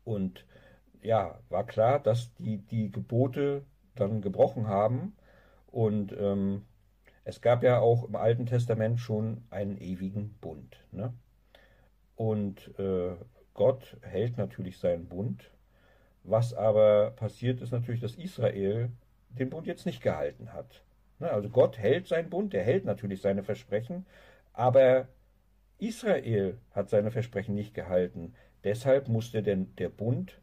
Und ja, war klar, dass die die Gebote dann gebrochen haben und ähm, es gab ja auch im Alten Testament schon einen ewigen Bund. Ne? Und äh, Gott hält natürlich seinen Bund. Was aber passiert ist natürlich, dass Israel den Bund jetzt nicht gehalten hat. Ne? Also Gott hält seinen Bund, er hält natürlich seine Versprechen, aber Israel hat seine Versprechen nicht gehalten. Deshalb musste denn der Bund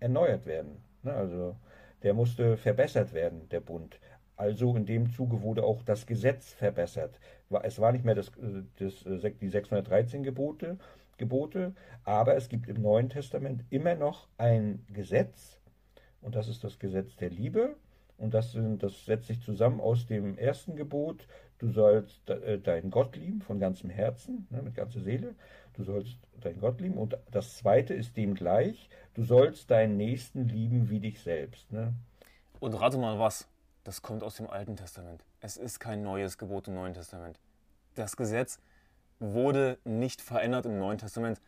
erneuert werden. Ne? Also der musste verbessert werden, der Bund. Also in dem Zuge wurde auch das Gesetz verbessert. Es war nicht mehr das, das, äh, die 613 Gebote, Gebote, aber es gibt im Neuen Testament immer noch ein Gesetz und das ist das Gesetz der Liebe und das, das setzt sich zusammen aus dem ersten Gebot, du sollst äh, deinen Gott lieben von ganzem Herzen, ne, mit ganzer Seele, du sollst deinen Gott lieben und das zweite ist dem gleich, du sollst deinen Nächsten lieben wie dich selbst. Ne? Und rate mal was, das kommt aus dem Alten Testament. Es ist kein neues Gebot im Neuen Testament. Das Gesetz wurde nicht verändert im Neuen Testament,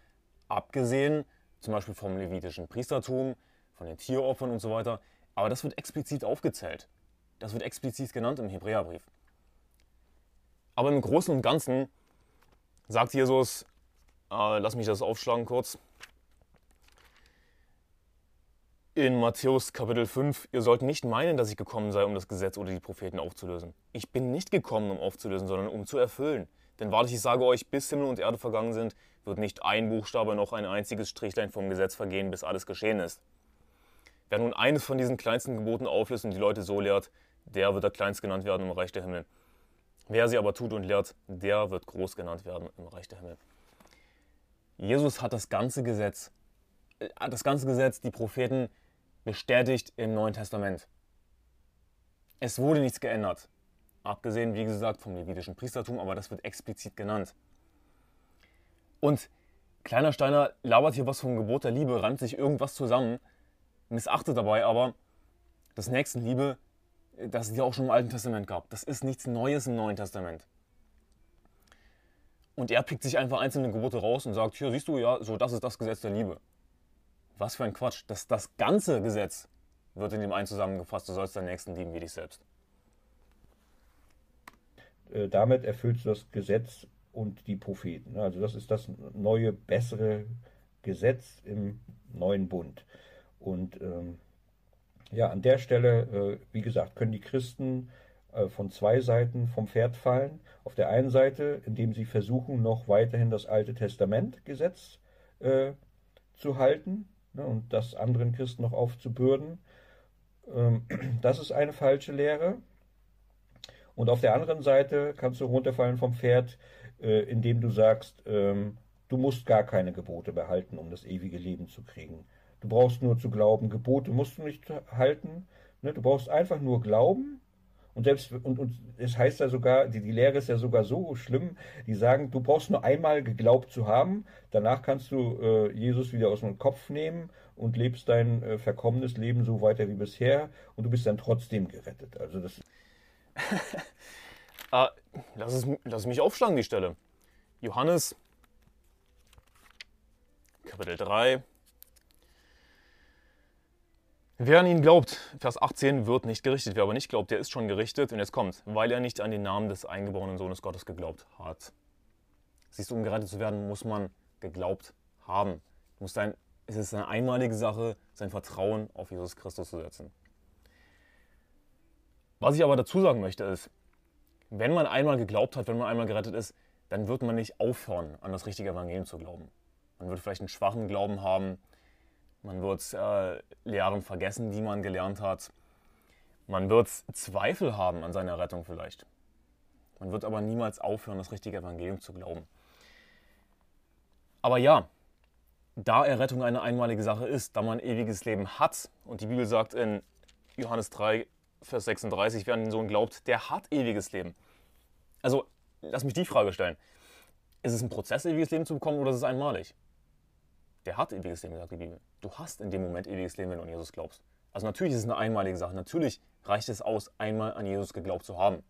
abgesehen zum Beispiel vom levitischen Priestertum, von den Tieropfern und so weiter. Aber das wird explizit aufgezählt. Das wird explizit genannt im Hebräerbrief. Aber im Großen und Ganzen sagt Jesus, äh, lass mich das aufschlagen kurz, in Matthäus Kapitel 5, ihr sollt nicht meinen, dass ich gekommen sei, um das Gesetz oder die Propheten aufzulösen. Ich bin nicht gekommen, um aufzulösen, sondern um zu erfüllen. Denn wahrlich, ich sage euch, bis Himmel und Erde vergangen sind, wird nicht ein Buchstabe noch ein einziges Strichlein vom Gesetz vergehen, bis alles geschehen ist. Wer nun eines von diesen kleinsten Geboten auflöst und die Leute so lehrt, der wird der Kleinst genannt werden im Reich der Himmel. Wer sie aber tut und lehrt, der wird groß genannt werden im Reich der Himmel. Jesus hat das ganze Gesetz, äh, das ganze Gesetz, die Propheten, bestätigt im Neuen Testament. Es wurde nichts geändert. Abgesehen, wie gesagt, vom levitischen Priestertum, aber das wird explizit genannt. Und Kleiner Steiner labert hier was vom Gebot der Liebe, rannt sich irgendwas zusammen, missachtet dabei aber das Nächstenliebe, das es ja auch schon im Alten Testament gab. Das ist nichts Neues im Neuen Testament. Und er pickt sich einfach einzelne Gebote raus und sagt, hier siehst du ja, so das ist das Gesetz der Liebe. Was für ein Quatsch. Das, das ganze Gesetz wird in dem einen zusammengefasst, du sollst deinen Nächsten lieben wie dich selbst. Äh, damit erfüllst du das Gesetz und die Propheten. Also das ist das neue, bessere Gesetz im neuen Bund. Und ähm, ja, an der Stelle, äh, wie gesagt, können die Christen äh, von zwei Seiten vom Pferd fallen. Auf der einen Seite, indem sie versuchen, noch weiterhin das Alte Testament Gesetz äh, zu halten ne, und das anderen Christen noch aufzubürden. Ähm, das ist eine falsche Lehre. Und auf der anderen Seite kannst du runterfallen vom Pferd, äh, indem du sagst, ähm, du musst gar keine Gebote behalten, um das ewige Leben zu kriegen. Du brauchst nur zu glauben, Gebote musst du nicht halten. Ne? Du brauchst einfach nur glauben und selbst, und, und es heißt ja sogar, die, die Lehre ist ja sogar so schlimm, die sagen, du brauchst nur einmal geglaubt zu haben, danach kannst du äh, Jesus wieder aus dem Kopf nehmen und lebst dein äh, verkommenes Leben so weiter wie bisher und du bist dann trotzdem gerettet. Also das. ah, lass, es, lass mich aufschlagen, die Stelle. Johannes, Kapitel 3, Wer an ihn glaubt, Vers 18, wird nicht gerichtet. Wer aber nicht glaubt, der ist schon gerichtet. Und jetzt kommt, weil er nicht an den Namen des eingeborenen Sohnes Gottes geglaubt hat. Siehst du, um gerettet zu werden, muss man geglaubt haben. Muss sein, es ist eine einmalige Sache, sein Vertrauen auf Jesus Christus zu setzen. Was ich aber dazu sagen möchte ist, wenn man einmal geglaubt hat, wenn man einmal gerettet ist, dann wird man nicht aufhören, an das richtige Evangelium zu glauben. Man wird vielleicht einen schwachen Glauben haben, man wird äh, Lehren vergessen, die man gelernt hat. Man wird Zweifel haben an seiner Rettung vielleicht. Man wird aber niemals aufhören, das richtige Evangelium zu glauben. Aber ja, da Errettung eine einmalige Sache ist, da man ewiges Leben hat, und die Bibel sagt in Johannes 3, Vers 36, wer an den Sohn glaubt, der hat ewiges Leben. Also, lass mich die Frage stellen. Ist es ein Prozess, ewiges Leben zu bekommen, oder ist es einmalig? Der hat ewiges Leben, sagt die Bibel. Du hast in dem Moment ewiges Leben, wenn du an Jesus glaubst. Also natürlich ist es eine einmalige Sache. Natürlich reicht es aus, einmal an Jesus geglaubt zu haben.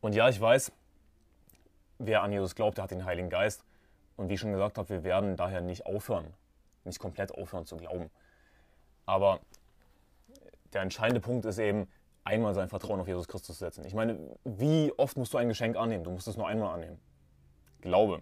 Und ja, ich weiß, wer an Jesus glaubt, der hat den Heiligen Geist. Und wie ich schon gesagt habe, wir werden daher nicht aufhören, nicht komplett aufhören zu glauben. Aber der entscheidende Punkt ist eben, einmal sein Vertrauen auf Jesus Christus setzen. Ich meine, wie oft musst du ein Geschenk annehmen? Du musst es nur einmal annehmen. Glaube.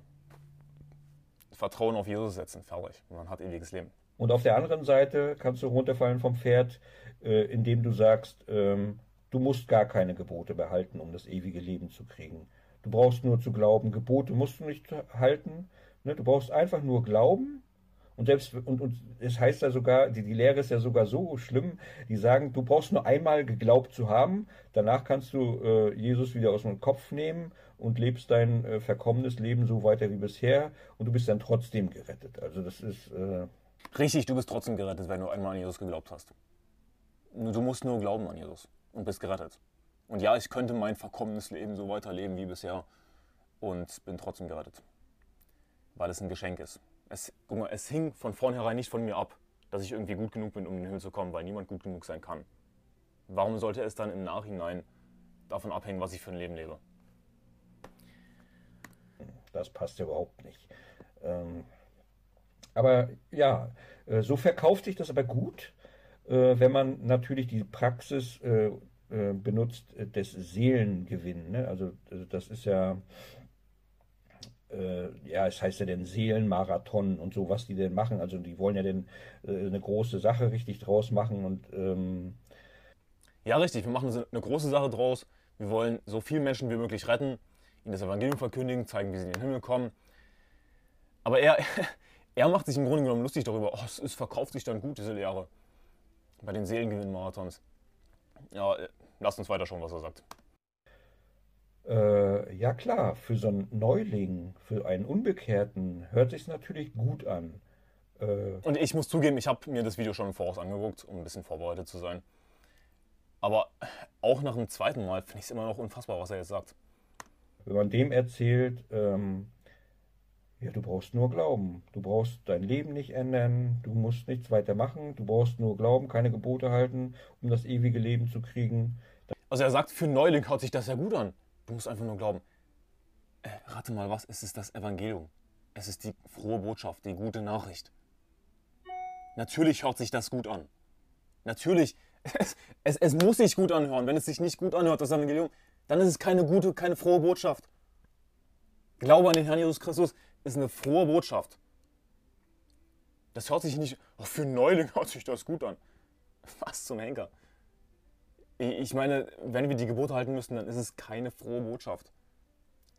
Vertrauen auf Jesus setzen, fertig. Und man hat ewiges Leben. Und auf der anderen Seite kannst du runterfallen vom Pferd, äh, indem du sagst, ähm, du musst gar keine Gebote behalten, um das ewige Leben zu kriegen. Du brauchst nur zu glauben, Gebote musst du nicht halten. Ne? Du brauchst einfach nur glauben und selbst, und, und es heißt ja sogar, die, die Lehre ist ja sogar so schlimm, die sagen, du brauchst nur einmal geglaubt zu haben, danach kannst du äh, Jesus wieder aus dem Kopf nehmen und lebst dein äh, verkommenes Leben so weiter wie bisher und du bist dann trotzdem gerettet. Also das ist. Äh Richtig, du bist trotzdem gerettet, wenn du einmal an Jesus geglaubt hast. Du musst nur glauben an Jesus und bist gerettet. Und ja, ich könnte mein verkommenes Leben so weiterleben wie bisher und bin trotzdem gerettet. Weil es ein Geschenk ist es, guck mal, es hing von vornherein nicht von mir ab, dass ich irgendwie gut genug bin, um in den Himmel zu kommen, weil niemand gut genug sein kann. Warum sollte es dann im Nachhinein davon abhängen, was ich für ein Leben lebe? Das passt ja überhaupt nicht. Ähm, aber ja, äh, so verkauft sich das aber gut, äh, wenn man natürlich die Praxis äh, äh benutzt äh, des Seelengewinn. Ne? Also das ist ja äh, ja, es heißt ja den Seelenmarathon und so, was die denn machen. Also die wollen ja denn äh, eine große Sache richtig draus machen und ähm ja, richtig. Wir machen eine große Sache draus. Wir wollen so viele Menschen wie möglich retten, ihnen das Evangelium verkündigen, zeigen, wie sie in den Himmel kommen. Aber er, er macht sich im Grunde genommen lustig darüber, oh, es, es verkauft sich dann gut, diese Lehre. Bei den Seelengewinn-Marathons. Ja, äh, lasst uns weiter schauen, was er sagt. Äh, ja klar, für so einen Neuling, für einen Unbekehrten hört sich natürlich gut an. Äh, Und ich muss zugeben, ich habe mir das Video schon im Voraus angeguckt, um ein bisschen vorbereitet zu sein. Aber auch nach dem zweiten Mal finde ich es immer noch unfassbar, was er jetzt sagt. Wenn man dem erzählt, ähm, ja, du brauchst nur Glauben. Du brauchst dein Leben nicht ändern, du musst nichts weiter machen, du brauchst nur Glauben, keine Gebote halten, um das ewige Leben zu kriegen. Also er sagt, für Neuling hört sich das ja gut an. Du musst einfach nur glauben. Äh, rate mal was, es ist das Evangelium. Es ist die frohe Botschaft, die gute Nachricht. Natürlich hört sich das gut an. Natürlich, es, es, es muss sich gut anhören. Wenn es sich nicht gut anhört, das Evangelium, dann ist es keine gute, keine frohe Botschaft. Glaube an den Herrn Jesus Christus ist eine frohe Botschaft. Das hört sich nicht, oh, für einen Neuling hört sich das gut an. Was zum Henker. Ich meine, wenn wir die Gebote halten müssen, dann ist es keine frohe Botschaft.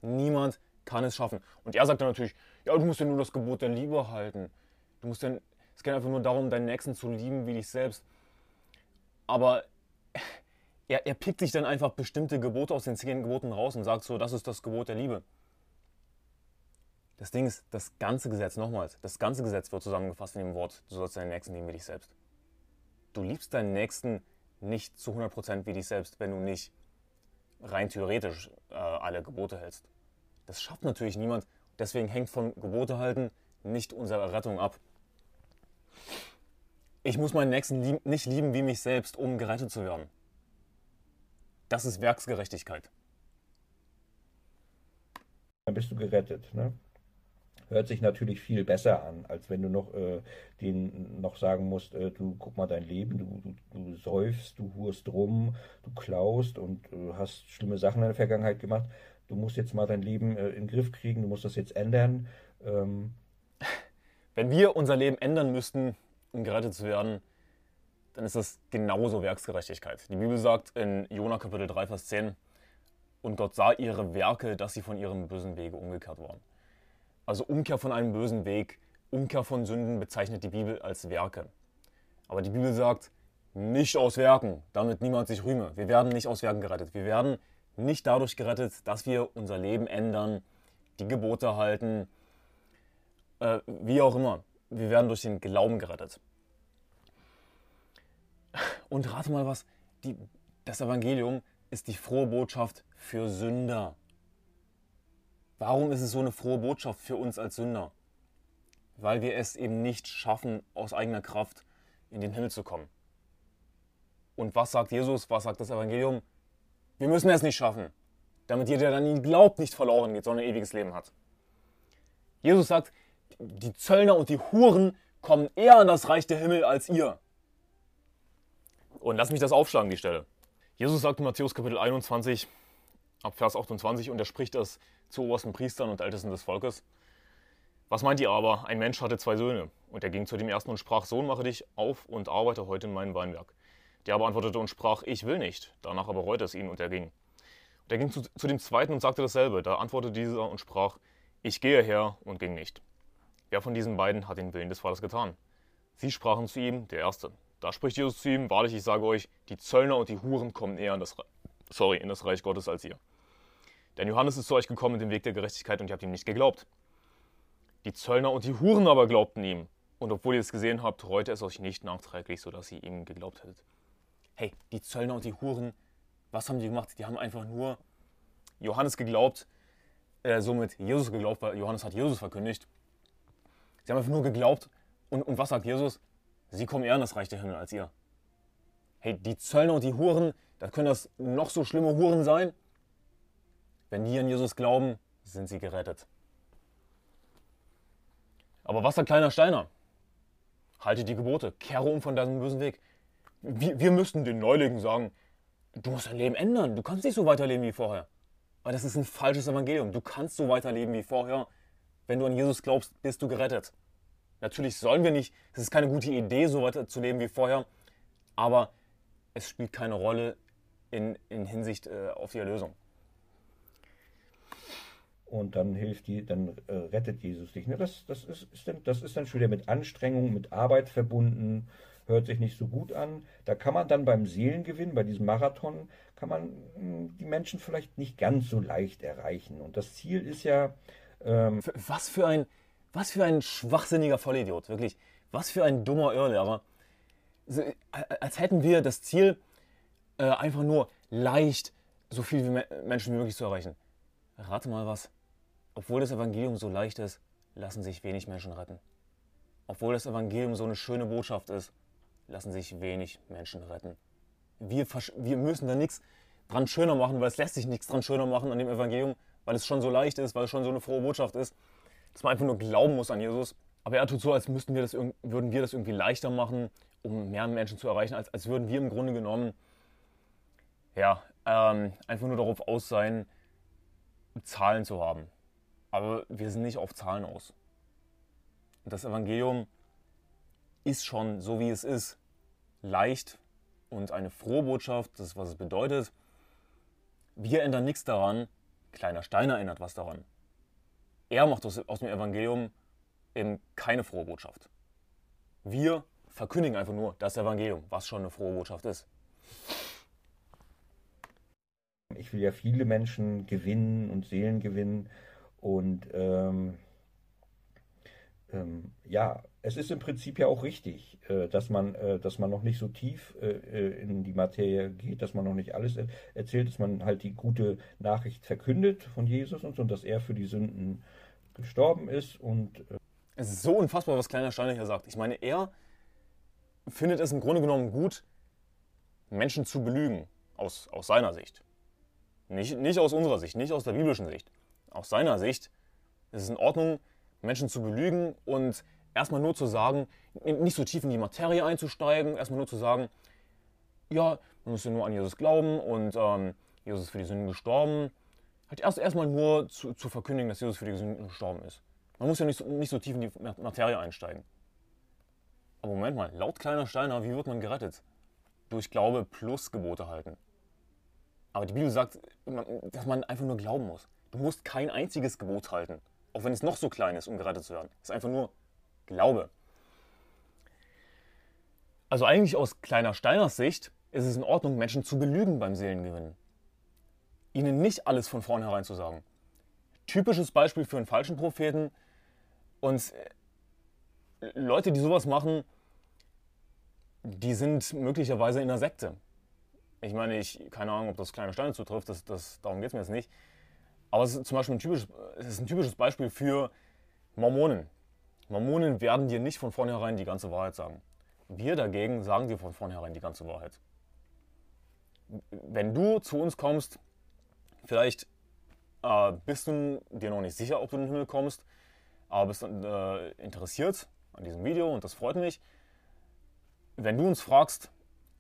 Niemand kann es schaffen. Und er sagt dann natürlich, ja, du musst ja nur das Gebot der Liebe halten. Du musst dann, es geht einfach nur darum, deinen Nächsten zu lieben wie dich selbst. Aber er, er pickt sich dann einfach bestimmte Gebote aus den zehn Geboten raus und sagt so, das ist das Gebot der Liebe. Das Ding ist, das ganze Gesetz, nochmals, das ganze Gesetz wird zusammengefasst in dem Wort, du sollst deinen Nächsten lieben wie dich selbst. Du liebst deinen Nächsten nicht zu 100% wie dich selbst, wenn du nicht rein theoretisch äh, alle Gebote hältst. Das schafft natürlich niemand. Deswegen hängt von Gebote halten nicht unsere Rettung ab. Ich muss meinen Nächsten lieb nicht lieben wie mich selbst, um gerettet zu werden. Das ist Werksgerechtigkeit. Dann bist du gerettet. Ne? hört sich natürlich viel besser an, als wenn du noch äh, den noch sagen musst, äh, du guck mal dein Leben, du, du, du säufst, du hurst rum, du klaust und äh, hast schlimme Sachen in der Vergangenheit gemacht. Du musst jetzt mal dein Leben äh, in den Griff kriegen, du musst das jetzt ändern. Ähm wenn wir unser Leben ändern müssten, um gerettet zu werden, dann ist das genauso Werksgerechtigkeit. Die Bibel sagt in Jona Kapitel 3, Vers 10, und Gott sah ihre Werke, dass sie von ihrem bösen Wege umgekehrt waren. Also Umkehr von einem bösen Weg, Umkehr von Sünden bezeichnet die Bibel als Werke. Aber die Bibel sagt, nicht aus Werken, damit niemand sich rühme. Wir werden nicht aus Werken gerettet. Wir werden nicht dadurch gerettet, dass wir unser Leben ändern, die Gebote halten, äh, wie auch immer. Wir werden durch den Glauben gerettet. Und rate mal was, die, das Evangelium ist die frohe Botschaft für Sünder. Warum ist es so eine frohe Botschaft für uns als Sünder? weil wir es eben nicht schaffen, aus eigener Kraft in den Himmel zu kommen. Und was sagt Jesus, was sagt das Evangelium? Wir müssen es nicht schaffen, damit jeder, der an ihn glaubt, nicht verloren geht, sondern ewiges Leben hat. Jesus sagt, die Zöllner und die Huren kommen eher an das Reich der Himmel als ihr. Und lass mich das aufschlagen, die Stelle. Jesus sagt in Matthäus Kapitel 21, ab Vers 28, und er spricht das zu obersten Priestern und Ältesten des Volkes. Was meint ihr aber? Ein Mensch hatte zwei Söhne. Und er ging zu dem ersten und sprach, Sohn, mache dich auf und arbeite heute in meinem Weinberg. Der aber antwortete und sprach, ich will nicht. Danach aber reute es ihn und er ging. Und er ging zu, zu dem zweiten und sagte dasselbe. Da antwortete dieser und sprach, ich gehe her und ging nicht. Wer von diesen beiden hat den Willen des Vaters getan? Sie sprachen zu ihm, der Erste. Da spricht Jesus zu ihm, wahrlich, ich sage euch, die Zöllner und die Huren kommen eher in das, sorry, in das Reich Gottes als ihr. Denn Johannes ist zu euch gekommen in den Weg der Gerechtigkeit und ihr habt ihm nicht geglaubt. Die Zöllner und die Huren aber glaubten ihm. Und obwohl ihr es gesehen habt, reute es euch nicht nachträglich, sodass ihr ihm geglaubt hättet. Hey, die Zöllner und die Huren, was haben die gemacht? Die haben einfach nur Johannes geglaubt, äh, somit Jesus geglaubt, weil Johannes hat Jesus verkündigt. Sie haben einfach nur geglaubt. Und, und was sagt Jesus? Sie kommen eher in das Reich der Himmel als ihr. Hey, die Zöllner und die Huren, da können das noch so schlimme Huren sein. Wenn die an Jesus glauben, sind sie gerettet. Aber was sagt kleiner Steiner? Halte die Gebote, kehre um von deinem bösen Weg. Wir, wir müssten den Neulingen sagen, du musst dein Leben ändern. Du kannst nicht so weiterleben wie vorher. Weil das ist ein falsches Evangelium. Du kannst so weiterleben wie vorher. Wenn du an Jesus glaubst, bist du gerettet. Natürlich sollen wir nicht, es ist keine gute Idee, so weiter zu leben wie vorher, aber es spielt keine Rolle in, in Hinsicht äh, auf die Erlösung. Und dann hilft die, dann äh, rettet Jesus dich. Ne? Das, das, ist, ist dann, das ist dann schon wieder mit Anstrengung, mit Arbeit verbunden, hört sich nicht so gut an. Da kann man dann beim Seelengewinn, bei diesem Marathon, kann man mh, hm, die Menschen vielleicht nicht ganz so leicht erreichen. Und das Ziel ist ja. Ähm was für ein was für ein schwachsinniger Vollidiot, wirklich. Was für ein dummer Irrlehrer. Äh, als hätten wir das Ziel, äh, einfach nur leicht so viele Menschen wie möglich zu erreichen. Rate mal was. Obwohl das Evangelium so leicht ist, lassen sich wenig Menschen retten. Obwohl das Evangelium so eine schöne Botschaft ist, lassen sich wenig Menschen retten. Wir, wir müssen da nichts dran schöner machen, weil es lässt sich nichts dran schöner machen an dem Evangelium, weil es schon so leicht ist, weil es schon so eine frohe Botschaft ist dass man einfach nur glauben muss an Jesus. Aber er tut so, als müssten wir das, würden wir das irgendwie leichter machen, um mehr Menschen zu erreichen, als, als würden wir im Grunde genommen ja, ähm, einfach nur darauf aus sein, Zahlen zu haben. Aber wir sind nicht auf Zahlen aus. Das Evangelium ist schon, so wie es ist, leicht und eine frohe Botschaft, das ist, was es bedeutet. Wir ändern nichts daran, kleiner Steiner ändert was daran er macht aus, aus dem Evangelium eben keine frohe Botschaft. Wir verkündigen einfach nur das Evangelium, was schon eine frohe Botschaft ist. Ich will ja viele Menschen gewinnen und Seelen gewinnen und ähm, ähm, ja, es ist im Prinzip ja auch richtig, äh, dass, man, äh, dass man noch nicht so tief äh, in die Materie geht, dass man noch nicht alles er erzählt, dass man halt die gute Nachricht verkündet von Jesus und so, und dass er für die Sünden gestorben ist. Und, es ist so unfassbar, was Kleiner Steiner hier sagt. Ich meine, er findet es im Grunde genommen gut, Menschen zu belügen, aus, aus seiner Sicht. Nicht, nicht aus unserer Sicht, nicht aus der biblischen Sicht. Aus seiner Sicht ist es in Ordnung, Menschen zu belügen und erstmal nur zu sagen, nicht so tief in die Materie einzusteigen, erstmal nur zu sagen, ja, man muss ja nur an Jesus glauben und ähm, Jesus ist für die Sünden gestorben halt erst erstmal nur zu, zu, verkündigen, dass Jesus für die Sünden gestorben ist. Man muss ja nicht so, nicht so tief in die Materie einsteigen. Aber Moment mal, laut kleiner Steiner, wie wird man gerettet? Durch Glaube plus Gebote halten. Aber die Bibel sagt, dass man einfach nur glauben muss. Du musst kein einziges Gebot halten, auch wenn es noch so klein ist, um gerettet zu werden. Es ist einfach nur Glaube. Also eigentlich aus kleiner Steiners Sicht ist es in Ordnung, Menschen zu belügen beim Seelengewinnen ihnen nicht alles von vornherein zu sagen. Typisches Beispiel für einen falschen Propheten. Und äh, Leute, die sowas machen, die sind möglicherweise in der Sekte. Ich meine, ich keine Ahnung, ob das kleine Steine zutrifft, das, das, darum geht es mir jetzt nicht. Aber es ist zum Beispiel ein typisches, es ist ein typisches Beispiel für Mormonen. Mormonen werden dir nicht von vornherein die ganze Wahrheit sagen. Wir dagegen sagen dir von vornherein die ganze Wahrheit. Wenn du zu uns kommst, vielleicht äh, bist du dir noch nicht sicher, ob du in den Himmel kommst, aber bist äh, interessiert an diesem Video und das freut mich. Wenn du uns fragst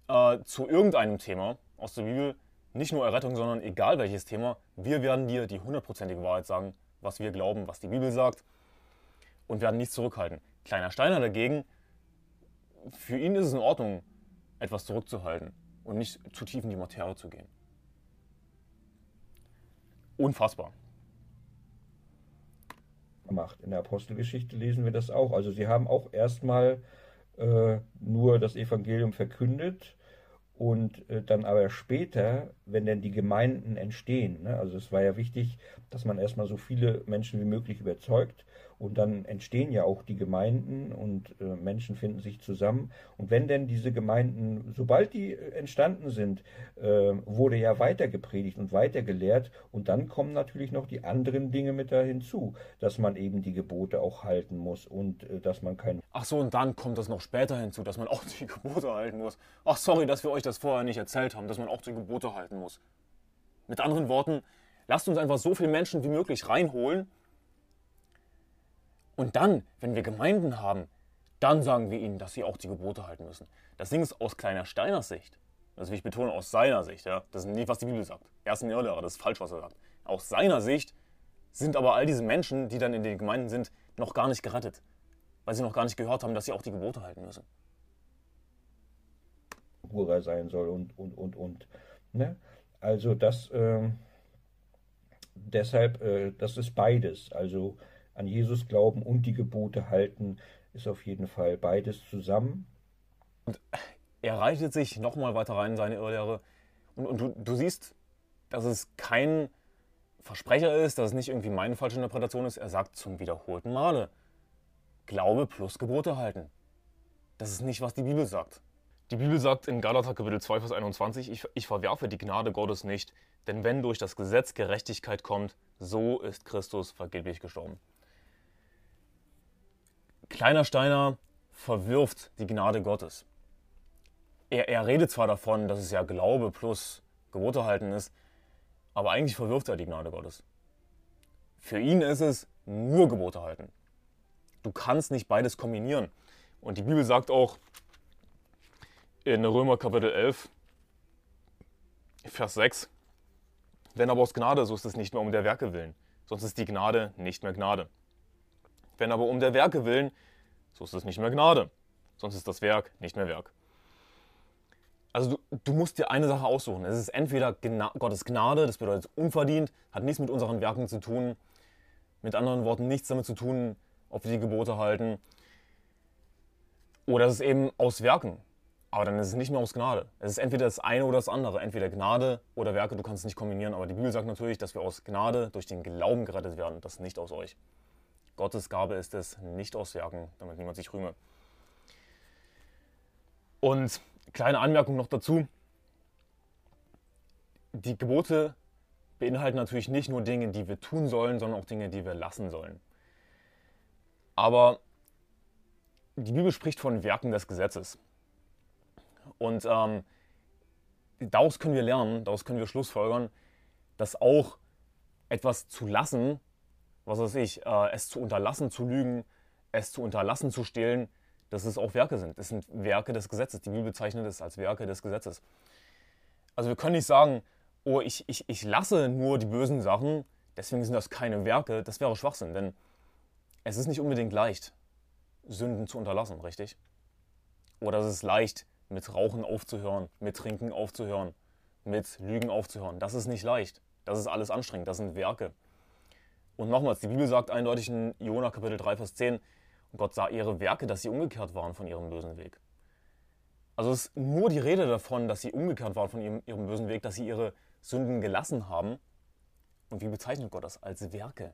äh, zu irgendeinem Thema aus der Bibel, nicht nur Errettung, sondern egal welches Thema, wir werden dir die hundertprozentige Wahrheit sagen, was wir glauben, was die Bibel sagt und werden nichts zurückhalten. Kleiner Steiner dagegen, für ihn ist es in Ordnung, etwas zurückzuhalten und nicht zu tief in die Materie zu gehen. Unfassbar. Gemacht. In der Apostelgeschichte lesen wir das auch. Also sie haben auch erstmal äh, nur das Evangelium verkündet und äh, dann aber später, wenn denn die Gemeinden entstehen, ne, also es war ja wichtig, dass man erstmal so viele Menschen wie möglich überzeugt und dann entstehen ja auch die Gemeinden und äh, Menschen finden sich zusammen. Und wenn denn diese Gemeinden, sobald die äh, entstanden sind, äh, wurde ja weiter gepredigt und weiter gelehrt. Und dann kommen natürlich noch die anderen Dinge mit da hinzu, dass man eben die Gebote auch halten muss und äh, dass man kein. Ach so, und dann kommt das noch später hinzu, dass man auch die Gebote halten muss. Ach, sorry, dass wir euch das vorher nicht erzählt haben, dass man auch die Gebote halten muss. Mit anderen Worten, lasst uns einfach so viele Menschen wie möglich reinholen und dann, wenn wir Gemeinden haben, dann sagen wir ihnen, dass sie auch die Gebote halten müssen. Das Ding ist aus kleiner Steiners Sicht, das will ich betonen, aus seiner Sicht, ja, das ist nicht, was die Bibel sagt. Er ist ein Irrlehrer, das ist falsch, was er sagt. Aus seiner Sicht sind aber all diese Menschen, die dann in den Gemeinden sind, noch gar nicht gerettet, weil sie noch gar nicht gehört haben, dass sie auch die Gebote halten müssen. Hura sein soll und, und, und, und. Ne? Also das, äh, deshalb, äh, das ist beides. Also an Jesus glauben und die Gebote halten, ist auf jeden Fall beides zusammen. Und er reitet sich nochmal weiter rein in seine Irrlehre. Und, und du, du siehst, dass es kein Versprecher ist, dass es nicht irgendwie meine falsche Interpretation ist. Er sagt zum wiederholten Male, Glaube plus Gebote halten. Das ist nicht, was die Bibel sagt. Die Bibel sagt in Galater Kapitel 2, Vers 21, ich, ich verwerfe die Gnade Gottes nicht, denn wenn durch das Gesetz Gerechtigkeit kommt, so ist Christus vergeblich gestorben. Kleiner Steiner verwirft die Gnade Gottes. Er, er redet zwar davon, dass es ja Glaube plus Gebote halten ist, aber eigentlich verwirft er die Gnade Gottes. Für ihn ist es nur Gebote halten. Du kannst nicht beides kombinieren. Und die Bibel sagt auch in Römer Kapitel 11, Vers 6, wenn aber aus Gnade, so ist es nicht mehr um der Werke willen, sonst ist die Gnade nicht mehr Gnade. Wenn aber um der Werke willen, so ist es nicht mehr Gnade. Sonst ist das Werk nicht mehr Werk. Also du, du musst dir eine Sache aussuchen. Es ist entweder Gna Gottes Gnade, das bedeutet unverdient, hat nichts mit unseren Werken zu tun. Mit anderen Worten, nichts damit zu tun, ob wir die Gebote halten. Oder es ist eben aus Werken. Aber dann ist es nicht mehr aus Gnade. Es ist entweder das eine oder das andere. Entweder Gnade oder Werke, du kannst es nicht kombinieren. Aber die Bibel sagt natürlich, dass wir aus Gnade durch den Glauben gerettet werden. Das nicht aus euch. Gottes Gabe ist es, nicht aus Werken, damit niemand sich rühme. Und kleine Anmerkung noch dazu. Die Gebote beinhalten natürlich nicht nur Dinge, die wir tun sollen, sondern auch Dinge, die wir lassen sollen. Aber die Bibel spricht von Werken des Gesetzes. Und ähm, daraus können wir lernen, daraus können wir schlussfolgern, dass auch etwas zu lassen was weiß ich, äh, es zu unterlassen zu lügen, es zu unterlassen zu stehlen, dass es auch Werke sind. Das sind Werke des Gesetzes. Die Bibel bezeichnet es als Werke des Gesetzes. Also wir können nicht sagen, oh, ich, ich, ich lasse nur die bösen Sachen, deswegen sind das keine Werke. Das wäre Schwachsinn, denn es ist nicht unbedingt leicht, Sünden zu unterlassen, richtig? Oder es ist leicht, mit Rauchen aufzuhören, mit Trinken aufzuhören, mit Lügen aufzuhören. Das ist nicht leicht. Das ist alles anstrengend. Das sind Werke. Und nochmals, die Bibel sagt eindeutig in Jona Kapitel 3, Vers 10, und Gott sah ihre Werke, dass sie umgekehrt waren von ihrem bösen Weg. Also es ist nur die Rede davon, dass sie umgekehrt waren von ihrem, ihrem bösen Weg, dass sie ihre Sünden gelassen haben. Und wie bezeichnet Gott das? Als Werke.